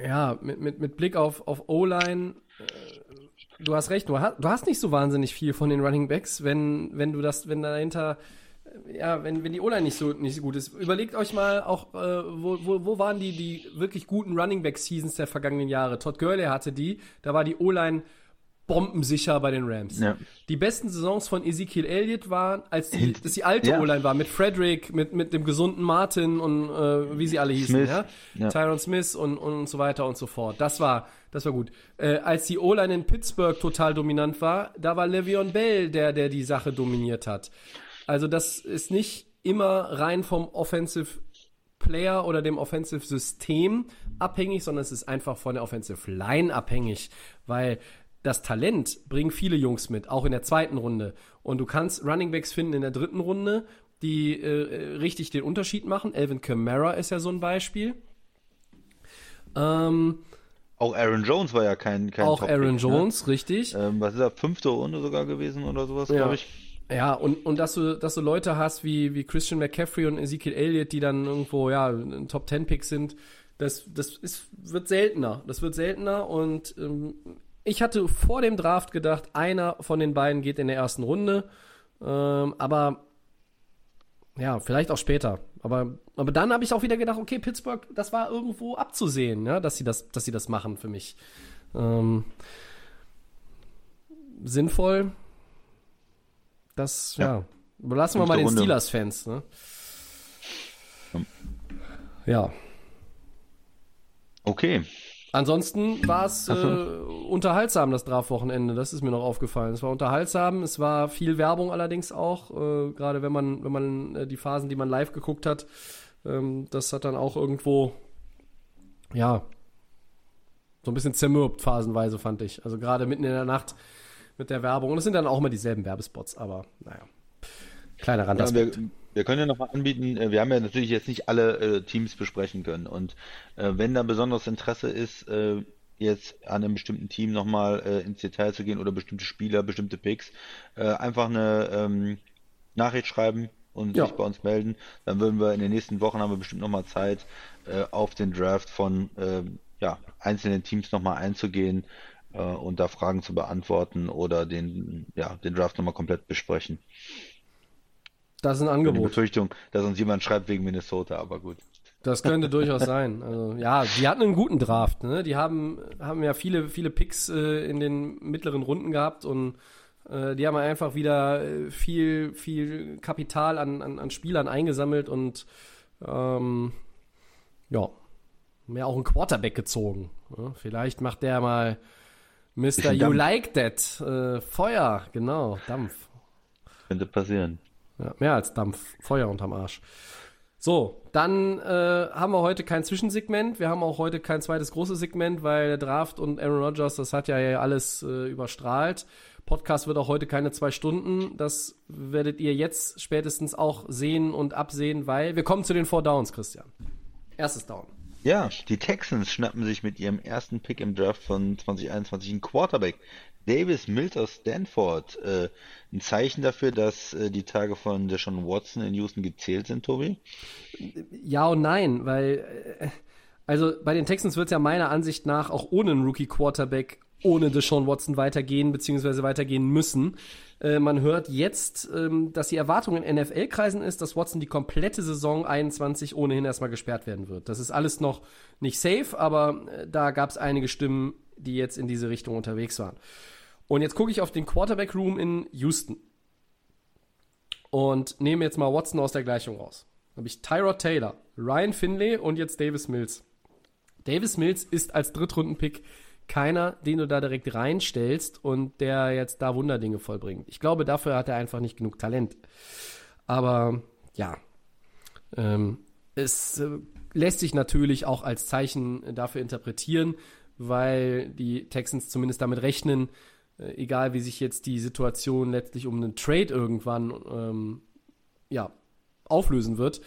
ja, mit, mit, mit Blick auf, auf O-Line, äh, du hast recht, du hast, du hast nicht so wahnsinnig viel von den Running Backs, wenn, wenn du das, wenn dahinter, ja, wenn, wenn die O-Line nicht so, nicht so gut ist. Überlegt euch mal auch, äh, wo, wo, wo waren die, die wirklich guten Running Back-Seasons der vergangenen Jahre? Todd Gurley hatte die, da war die O-Line bombensicher bei den Rams. Ja. Die besten Saisons von Ezekiel Elliott waren, als die, dass die alte Ja. O-Line war, mit Frederick, mit, mit dem gesunden Martin und äh, wie sie alle hießen, Smith. ja? Ja. Tyron Smith und, und so weiter und so fort. Das war, das war gut. Äh, als die O-Line in Pittsburgh total dominant war, da war Le'Veon Bell der, der die Sache dominiert hat. Also das ist nicht immer rein vom Offensive Player oder dem Offensive System abhängig, sondern es ist einfach von der Offensive Line abhängig, weil das Talent bringen viele Jungs mit, auch in der zweiten Runde. Und du kannst Running Backs finden in der dritten Runde, die äh, richtig den Unterschied machen. Elvin Kamara ist ja so ein Beispiel. Ähm, Auch Aaron Jones war ja kein, kein auch Aaron ne? Jones, richtig. Ähm, was ist er, fünfte Runde sogar gewesen oder sowas, Ja. glaube ich. Ja, und, und dass du, dass du Leute hast wie, wie Christian McCaffrey und Ezekiel Elliott, die dann irgendwo, ja, ein Top Ten Pick sind, das, das ist, wird seltener. Das wird seltener und ähm, ich hatte vor dem Draft gedacht, einer von den beiden geht in der ersten Runde. Ähm, aber ja, vielleicht auch später. Aber, aber dann habe ich auch wieder gedacht, okay, Pittsburgh, das war irgendwo abzusehen, ja, dass sie das, dass sie das machen für mich. Ähm, sinnvoll. Das, ja. Ja. Überlassen wir mal den. Steelers-Fans, ne? Ja. Okay. Ansonsten war es äh, unterhaltsam, das Draft-Wochenende. Das ist mir noch aufgefallen. Es war unterhaltsam. Es war viel Werbung allerdings auch. Äh, Gerade wenn man, wenn man äh, die Phasen, die man live geguckt hat, ähm, das hat dann auch irgendwo, ja, so ein bisschen zermürbt phasenweise, fand ich. Also gerade mitten in der Nacht mit der Werbung. Und es sind dann auch immer dieselben Werbespots, aber naja. Kleiner Ja, Randaspekt. wir, wir können ja noch mal anbieten, äh, wir haben ja natürlich jetzt nicht alle äh, Teams besprechen können und äh, wenn da besonderes Interesse ist, äh, jetzt an einem bestimmten Team nochmal äh, ins Detail zu gehen oder bestimmte Spieler, bestimmte Picks, äh, einfach eine ähm, Nachricht schreiben und Ja. sich bei uns melden. Dann würden wir in den nächsten Wochen haben wir bestimmt nochmal Zeit, äh, auf den Draft von ähm, ja, einzelnen Teams nochmal einzugehen und da Fragen zu beantworten oder den, ja, den Draft nochmal komplett besprechen. Das ist ein Die Angebot. Befürchtung, dass uns jemand schreibt wegen Minnesota, aber gut. Das könnte durchaus sein. Also, ja, die hatten einen guten Draft. Ne? Die haben, haben ja viele, viele Picks äh, in den mittleren Runden gehabt und äh, die haben einfach wieder äh, viel, viel Kapital an, an, an Spielern eingesammelt und ähm, ja, Mehr auch einen Quarterback gezogen. Ja, vielleicht macht der mal Mr. You Dampf. Like That. Äh, Feuer, genau, Dampf. Könnte passieren. Ja, mehr als Dampf, Feuer unterm Arsch. So, dann äh, haben wir heute kein Zwischensegment. Wir haben auch heute kein zweites großes Segment, weil der Draft und Aaron Rodgers, das hat ja alles äh, überstrahlt. Podcast wird auch heute keine zwei Stunden. Das werdet ihr jetzt spätestens auch sehen und absehen, weil wir kommen zu den Four Downs, Christian. Erstes Down. Ja, die Texans schnappen sich mit ihrem ersten Pick im Draft von 2021 einen Quarterback. Davis Mills aus Stanford. Äh, ein Zeichen dafür, dass äh, die Tage von Deshaun Watson in Houston gezählt sind, Tobi? Ja und nein, weil äh, also bei den Texans wird es ja meiner Ansicht nach auch ohne einen Rookie Quarterback ohne Deshaun Watson weitergehen beziehungsweise weitergehen müssen. Äh, man hört jetzt, ähm, dass die Erwartung in NFL-Kreisen ist, dass Watson die komplette Saison 21 ohnehin erstmal gesperrt werden wird. Das ist alles noch nicht safe, aber äh, da gab es einige Stimmen, die jetzt in diese Richtung unterwegs waren. Und jetzt gucke ich auf den Quarterback Room in Houston und nehme jetzt mal Watson aus der Gleichung raus. Habe ich Tyrod Taylor, Ryan Finlay und jetzt Davis Mills. Davis Mills ist als Drittrunden-Pick keiner, den du da direkt reinstellst und der jetzt da Wunderdinge vollbringt. Ich glaube, dafür hat er einfach nicht genug Talent. Aber ja, ähm, es äh, lässt sich natürlich auch als Zeichen dafür interpretieren, weil die Texans zumindest damit rechnen, äh, egal wie sich jetzt die Situation letztlich um einen Trade irgendwann ähm, ja, auflösen wird,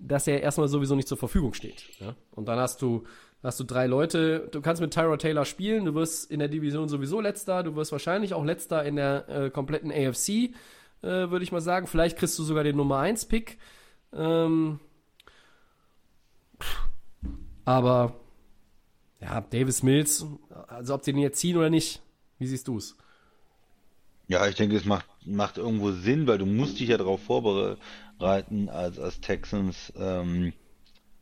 dass er erstmal sowieso nicht zur Verfügung steht. Ja? Und dann hast du, hast du drei Leute, du kannst mit Tyrod Taylor spielen, du wirst in der Division sowieso letzter, du wirst wahrscheinlich auch letzter in der äh, kompletten AFC, äh, würde ich mal sagen. Vielleicht kriegst du sogar den Nummer 1 Pick. Ähm, aber ja, Davis Mills, also ob sie den jetzt ziehen oder nicht, wie siehst du es? Ja, ich denke, es macht, macht irgendwo Sinn, weil du musst dich ja darauf vorbereiten, als, als Texans ähm,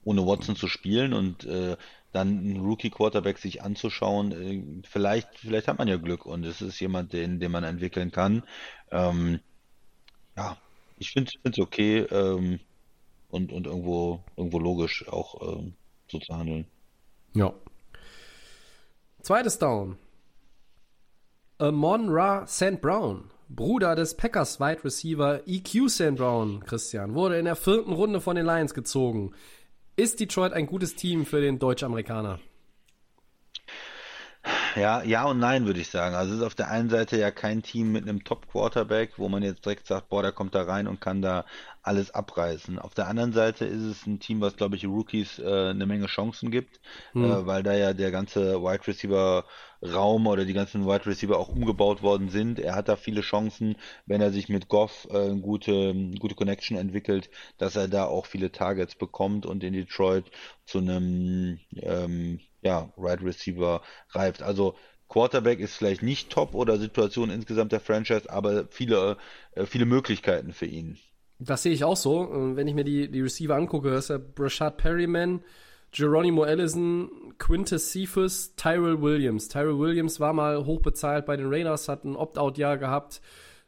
ohne Watson zu spielen und äh, dann einen Rookie-Quarterback sich anzuschauen. Äh, vielleicht, vielleicht hat man ja Glück und es ist jemand, den, den man entwickeln kann. Ähm, ja, ich finde es okay ähm, und, und irgendwo, irgendwo logisch auch ähm, so zu handeln. Ja. Zweites Down. Amon Ra St. Brown, Bruder des Packers Wide Receiver EQ St. Brown, Christian, wurde in der vierten Runde von den Lions gezogen. Ist Detroit ein gutes Team für den Deutsch-Amerikaner? Ja, ja und nein, würde ich sagen. Also es ist auf der einen Seite ja kein Team mit einem Top-Quarterback, wo man jetzt direkt sagt, boah, der kommt da rein und kann da alles abreißen. Auf der anderen Seite ist es ein Team, was, glaube ich, Rookies äh, eine Menge Chancen gibt, Hm. äh, weil da ja der ganze Wide Receiver Raum oder die ganzen Wide Receiver auch umgebaut worden sind. Er hat da viele Chancen, wenn er sich mit Goff äh, gute, gute Connection entwickelt, dass er da auch viele Targets bekommt und in Detroit zu einem ähm, ja, Wide Receiver reift. Also Quarterback ist vielleicht nicht top oder Situation insgesamt der Franchise, aber viele, äh, viele Möglichkeiten für ihn. Das sehe ich auch so. Äh, Wenn ich mir die, die Receiver angucke, ist ja Brashad Perryman, Geronimo Allison, Quintus Cephas, Tyrell Williams. Tyrell Williams war mal hochbezahlt bei den Raiders, hat ein Opt-out-Jahr gehabt,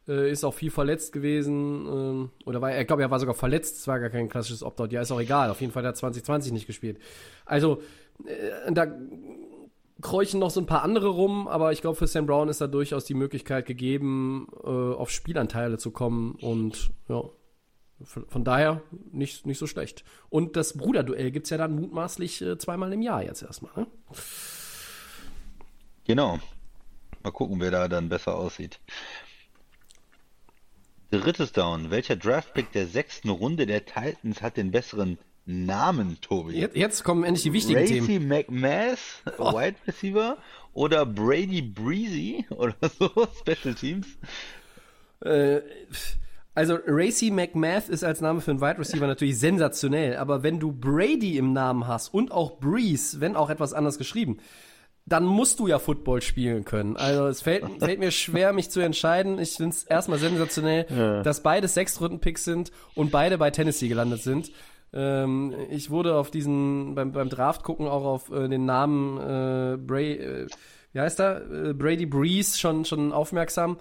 äh, ist auch viel verletzt gewesen. ähm, oder war, ich glaube, er war sogar verletzt, es war gar kein klassisches Opt-out-Jahr, ist auch egal. Auf jeden Fall hat er 2020 nicht gespielt. Also, äh, da kräuchen noch so ein paar andere rum, aber ich glaube, für Sam Brown ist da durchaus die Möglichkeit gegeben, äh, auf Spielanteile zu kommen und ja, von, von daher nicht, nicht so schlecht. Und das Bruderduell gibt's ja dann mutmaßlich äh, zweimal im Jahr jetzt erstmal. Ne? Genau. Mal gucken, wer da dann besser aussieht. Drittes Down. Welcher Draftpick der sechsten Runde der Titans hat den besseren Namen, Tobi? Jetzt, jetzt kommen endlich die wichtigen Themen. Racy McMath, Wide Receiver, oder Brady Breezy oder so, Special Teams? Äh, also Racy McMath ist als Name für einen Wide Receiver natürlich sensationell, aber wenn du Brady im Namen hast und auch Breeze, wenn auch etwas anders geschrieben, dann musst du ja Football spielen können. Also es fällt, fällt mir schwer, mich zu entscheiden. Ich finde es erstmal sensationell, dass beide Sechstrunden-Picks sind und beide bei Tennessee gelandet sind. Ähm, ich wurde auf diesen, beim, beim Draft gucken auch auf äh, den Namen äh, Bray, äh, wie heißt er? Äh, Brady Breeze schon, schon aufmerksam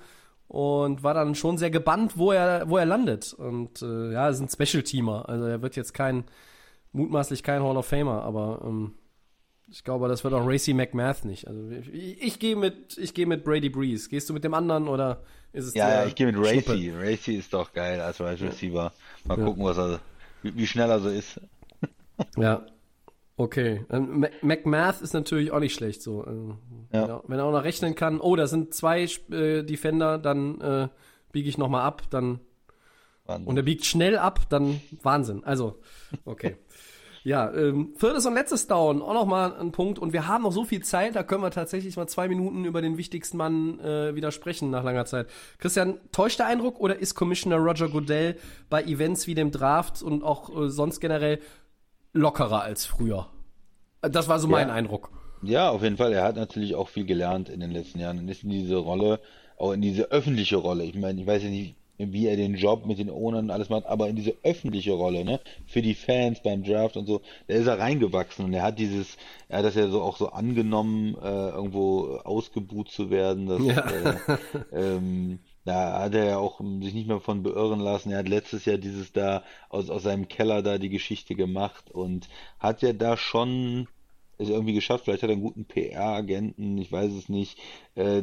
und war dann schon sehr gebannt, wo er, wo er landet. Und äh, ja, er ist ein Special-Teamer. Also er wird jetzt kein, mutmaßlich kein Hall of Famer, aber ähm, Ich glaube, das wird auch Racy McMath nicht. Also ich, ich gehe mit, ich gehe mit Brady Breeze. Gehst du mit dem anderen oder ist es Ja, ja, ich gehe mit Racy. Racy ist doch geil als Wide Receiver. Mal gucken, was er, wie, wie schnell er so ist. Ja. Okay. Ähm, Mac- McMath ist natürlich auch nicht schlecht so. Äh, Ja. wenn, er, wenn er auch noch rechnen kann, oh, da sind zwei äh, Defender, dann äh, biege ich nochmal ab, dann Wahnsinn. und er biegt schnell ab, dann Wahnsinn. Also, okay. Ja, ähm, viertes und letztes Down, auch nochmal ein Punkt. Und wir haben noch so viel Zeit, da können wir tatsächlich mal zwei Minuten über den wichtigsten Mann äh, widersprechen nach langer Zeit. Christian, täuscht der Eindruck oder ist Commissioner Roger Goodell bei Events wie dem Draft und auch äh, sonst generell lockerer als früher? Das war so mein Ja. Eindruck. Ja, auf jeden Fall. Er hat natürlich auch viel gelernt in den letzten Jahren und ist in diese Rolle, auch in diese öffentliche Rolle. Ich meine, ich weiß ja nicht, wie er den Job mit den Ownern und alles macht, aber in diese öffentliche Rolle, ne, für die Fans beim Draft und so, da ist er reingewachsen und er hat dieses, er hat das ja so auch so angenommen, äh, irgendwo ausgebuht zu werden. Das, Ja. äh, ähm, da hat er ja auch ähm, sich nicht mehr von beirren lassen. Er hat letztes Jahr dieses da aus, aus seinem Keller da die Geschichte gemacht und hat ja da schon es irgendwie geschafft, vielleicht hat er einen guten PR-Agenten, ich weiß es nicht, äh,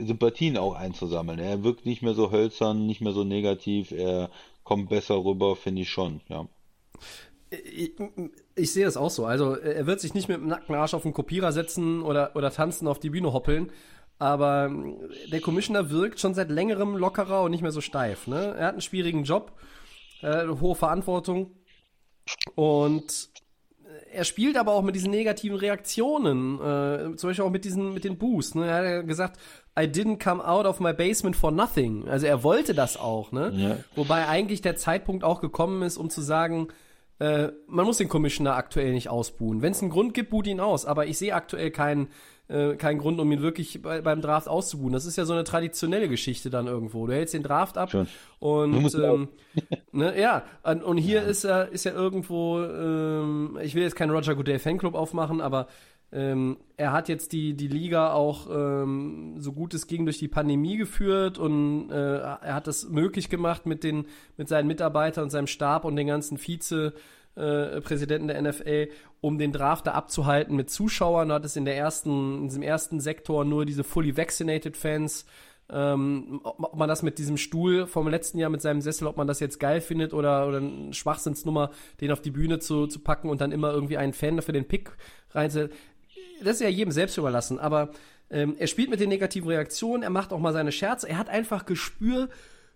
Sympathien auch einzusammeln. Er wirkt nicht mehr so hölzern, nicht mehr so negativ, er kommt besser rüber, finde ich schon, ja. Ich, ich sehe das auch so. Also er wird sich nicht mit dem nackten Arsch auf den Kopierer setzen oder, oder tanzen auf die Bühne hoppeln. Aber ähm, der Commissioner wirkt schon seit längerem lockerer und nicht mehr so steif. Ne? Er hat einen schwierigen Job, äh, hohe Verantwortung und er spielt aber auch mit diesen negativen Reaktionen, äh, zum Beispiel auch mit diesen, mit den Boos. Ne? Er hat ja gesagt, I didn't come out of my basement for nothing. Also er wollte das auch, ne? Ja. Wobei eigentlich der Zeitpunkt auch gekommen ist, um zu sagen, äh, man muss den Commissioner aktuell nicht ausbuhen. Wenn es einen Grund gibt, buht ihn aus. Aber ich sehe aktuell keinen äh, keinen Grund, um ihn wirklich bei, beim Draft auszubuhen. Das ist ja so eine traditionelle Geschichte dann irgendwo. Du hältst den Draft ab Schon. Und ähm, ne, ja, und, hier ist er ist ja irgendwo, ähm, ich will jetzt keinen Roger Goodell Fanclub aufmachen, aber ähm, er hat jetzt die, die Liga auch ähm, so gut es ging durch die Pandemie geführt und äh, er hat das möglich gemacht mit den mit seinen Mitarbeitern und seinem Stab und den ganzen Vize äh, Präsidenten der NFL, um den Draft da abzuhalten mit Zuschauern. Du hattest in der ersten, in diesem ersten Sektor nur diese fully vaccinated Fans. Ähm, ob, ob man das mit diesem Stuhl vom letzten Jahr mit seinem Sessel, ob man das jetzt geil findet oder, oder eine Schwachsinnsnummer, den auf die Bühne zu, zu packen und dann immer irgendwie einen Fan für den Pick reinzusetzen. Das ist ja jedem selbst überlassen, aber ähm, er spielt mit den negativen Reaktionen, er macht auch mal seine Scherze, er hat einfach Gespür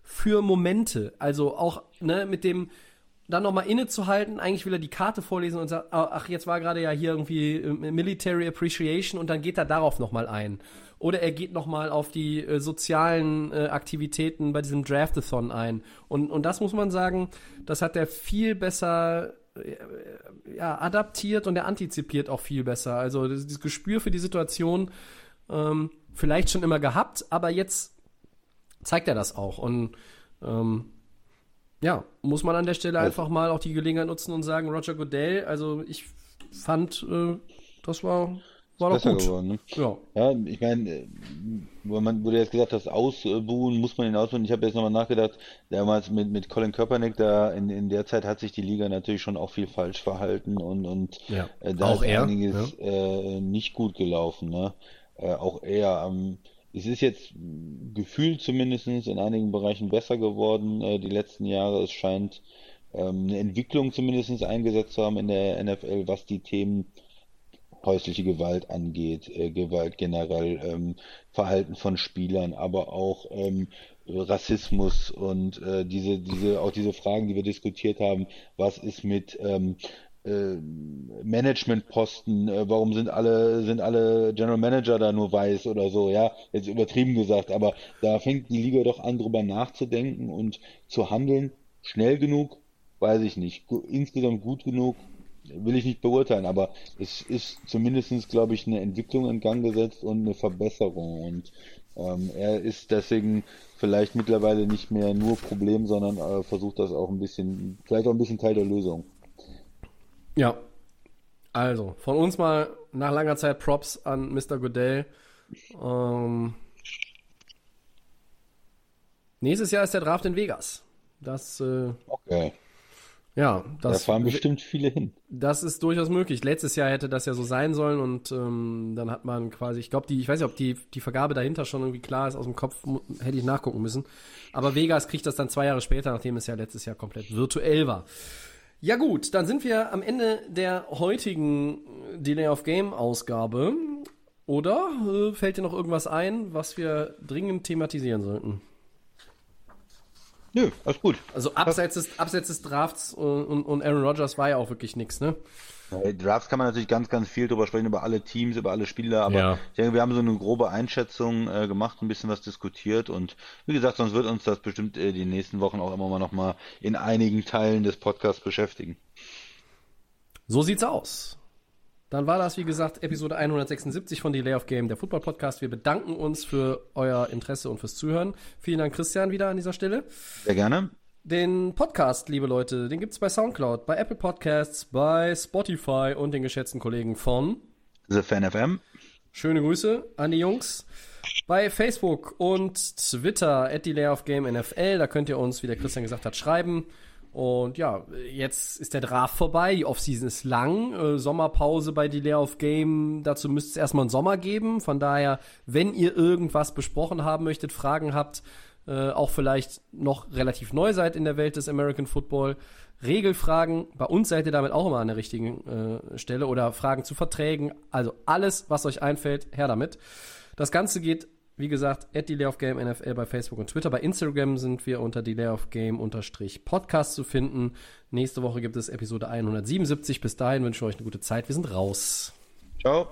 für Momente. Also auch ne, mit dem, dann nochmal innezuhalten, eigentlich will er die Karte vorlesen und sagt, ah, ach, jetzt war gerade ja hier irgendwie äh, Military Appreciation und dann geht er darauf nochmal ein. Oder er geht nochmal auf die äh, sozialen äh, Aktivitäten bei diesem Draftathon ein. Und, und das muss man sagen, das hat er viel besser äh, ja, adaptiert und er antizipiert auch viel besser. Also das, dieses Gespür für die Situation ähm, vielleicht schon immer gehabt, aber jetzt zeigt er das auch. Und ähm, ja, muss man an der Stelle einfach mal auch die Gelegenheit nutzen und sagen, Roger Goodell, also ich fand, äh, das war, war doch Besser gut. geworden, ne? Ja. Ja, ich meine, äh, wo man, wo du jetzt gesagt hast, ausbuhen, muss man ihn ausbuhen. Ich habe jetzt nochmal nachgedacht, damals mit, mit Colin Kaepernick, da in, in der Zeit hat sich die Liga natürlich schon auch viel falsch verhalten und, und Ja, äh, da auch ist er, einiges äh, nicht gut gelaufen, ne? Äh, auch er, ähm, es ist jetzt gefühlt zumindest in einigen Bereichen besser geworden, äh, die letzten Jahre. Es scheint ähm, eine Entwicklung zumindest eingesetzt zu haben in der NFL, was die Themen häusliche Gewalt angeht, äh, Gewalt generell, ähm, Verhalten von Spielern, aber auch ähm, Rassismus und äh, diese, diese, auch diese Fragen, die wir diskutiert haben, was ist mit ähm, äh, Managementposten, äh, warum sind alle, sind alle General Manager da nur weiß oder so, ja, jetzt übertrieben gesagt, aber da fängt die Liga doch an, drüber nachzudenken und zu handeln, schnell genug, weiß ich nicht, insgesamt gut genug, will ich nicht beurteilen, aber es ist zumindestens, glaube ich, eine Entwicklung in Gang gesetzt und eine Verbesserung. Und ähm, er ist deswegen vielleicht mittlerweile nicht mehr nur Problem, sondern äh, versucht das auch ein bisschen, vielleicht auch ein bisschen Teil der Lösung. Ja. Also, von uns mal nach langer Zeit Props an Mr. Goodell. Ähm, nächstes Jahr ist der Draft in Vegas. Das äh, Okay. Ja, Da das, fahren bestimmt viele hin. das ist durchaus möglich. Letztes Jahr hätte das ja so sein sollen und ähm, dann hat man quasi, ich glaube, die, ich weiß nicht, ob die, die Vergabe dahinter schon irgendwie klar ist aus dem Kopf, hätte ich nachgucken müssen. Aber Vegas kriegt das dann zwei Jahre später, nachdem es ja letztes Jahr komplett virtuell war. Ja gut, dann sind wir am Ende der heutigen Delay of Game Ausgabe. Oder äh, fällt dir noch irgendwas ein, was wir dringend thematisieren sollten? Nö, alles gut. Also abseits des, abseits des Drafts und, und, und Aaron Rodgers war ja auch wirklich nichts, ne? Bei Drafts kann man natürlich ganz, ganz viel drüber sprechen, über alle Teams, über alle Spieler, aber Ja. ich denke, wir haben so eine grobe Einschätzung äh, gemacht, ein bisschen was diskutiert und wie gesagt, sonst wird uns das bestimmt äh, die nächsten Wochen auch immer mal noch mal in einigen Teilen des Podcasts beschäftigen. So sieht's aus. Dann war das, wie gesagt, Episode 176 von Delay of Game, der Football Podcast. Wir bedanken uns für euer Interesse und fürs Zuhören. Vielen Dank, Christian, wieder an dieser Stelle. Sehr gerne. Den Podcast, liebe Leute, den gibt's bei Soundcloud, bei Apple Podcasts, bei Spotify und den geschätzten Kollegen von The Fan FM. Schöne Grüße an die Jungs. Bei Facebook und Twitter at Delay of Game NFL, da könnt ihr uns, wie der Christian gesagt hat, schreiben. Und ja, jetzt ist der Draft vorbei, die Offseason ist lang, äh, Sommerpause bei Delay of Game, dazu müsste es erstmal einen Sommer geben. Von daher, wenn ihr irgendwas besprochen haben möchtet, Fragen habt, äh, auch vielleicht noch relativ neu seid in der Welt des American Football, Regelfragen, bei uns seid ihr damit auch immer an der richtigen äh, Stelle oder Fragen zu Verträgen, also alles, was euch einfällt, her damit. Das Ganze geht, wie gesagt, at Delay Game NFL bei Facebook und Twitter. Bei Instagram sind wir unter Delay unterstrich Podcast zu finden. Nächste Woche gibt es Episode 177. Bis dahin wünsche ich euch eine gute Zeit. Wir sind raus. Ciao.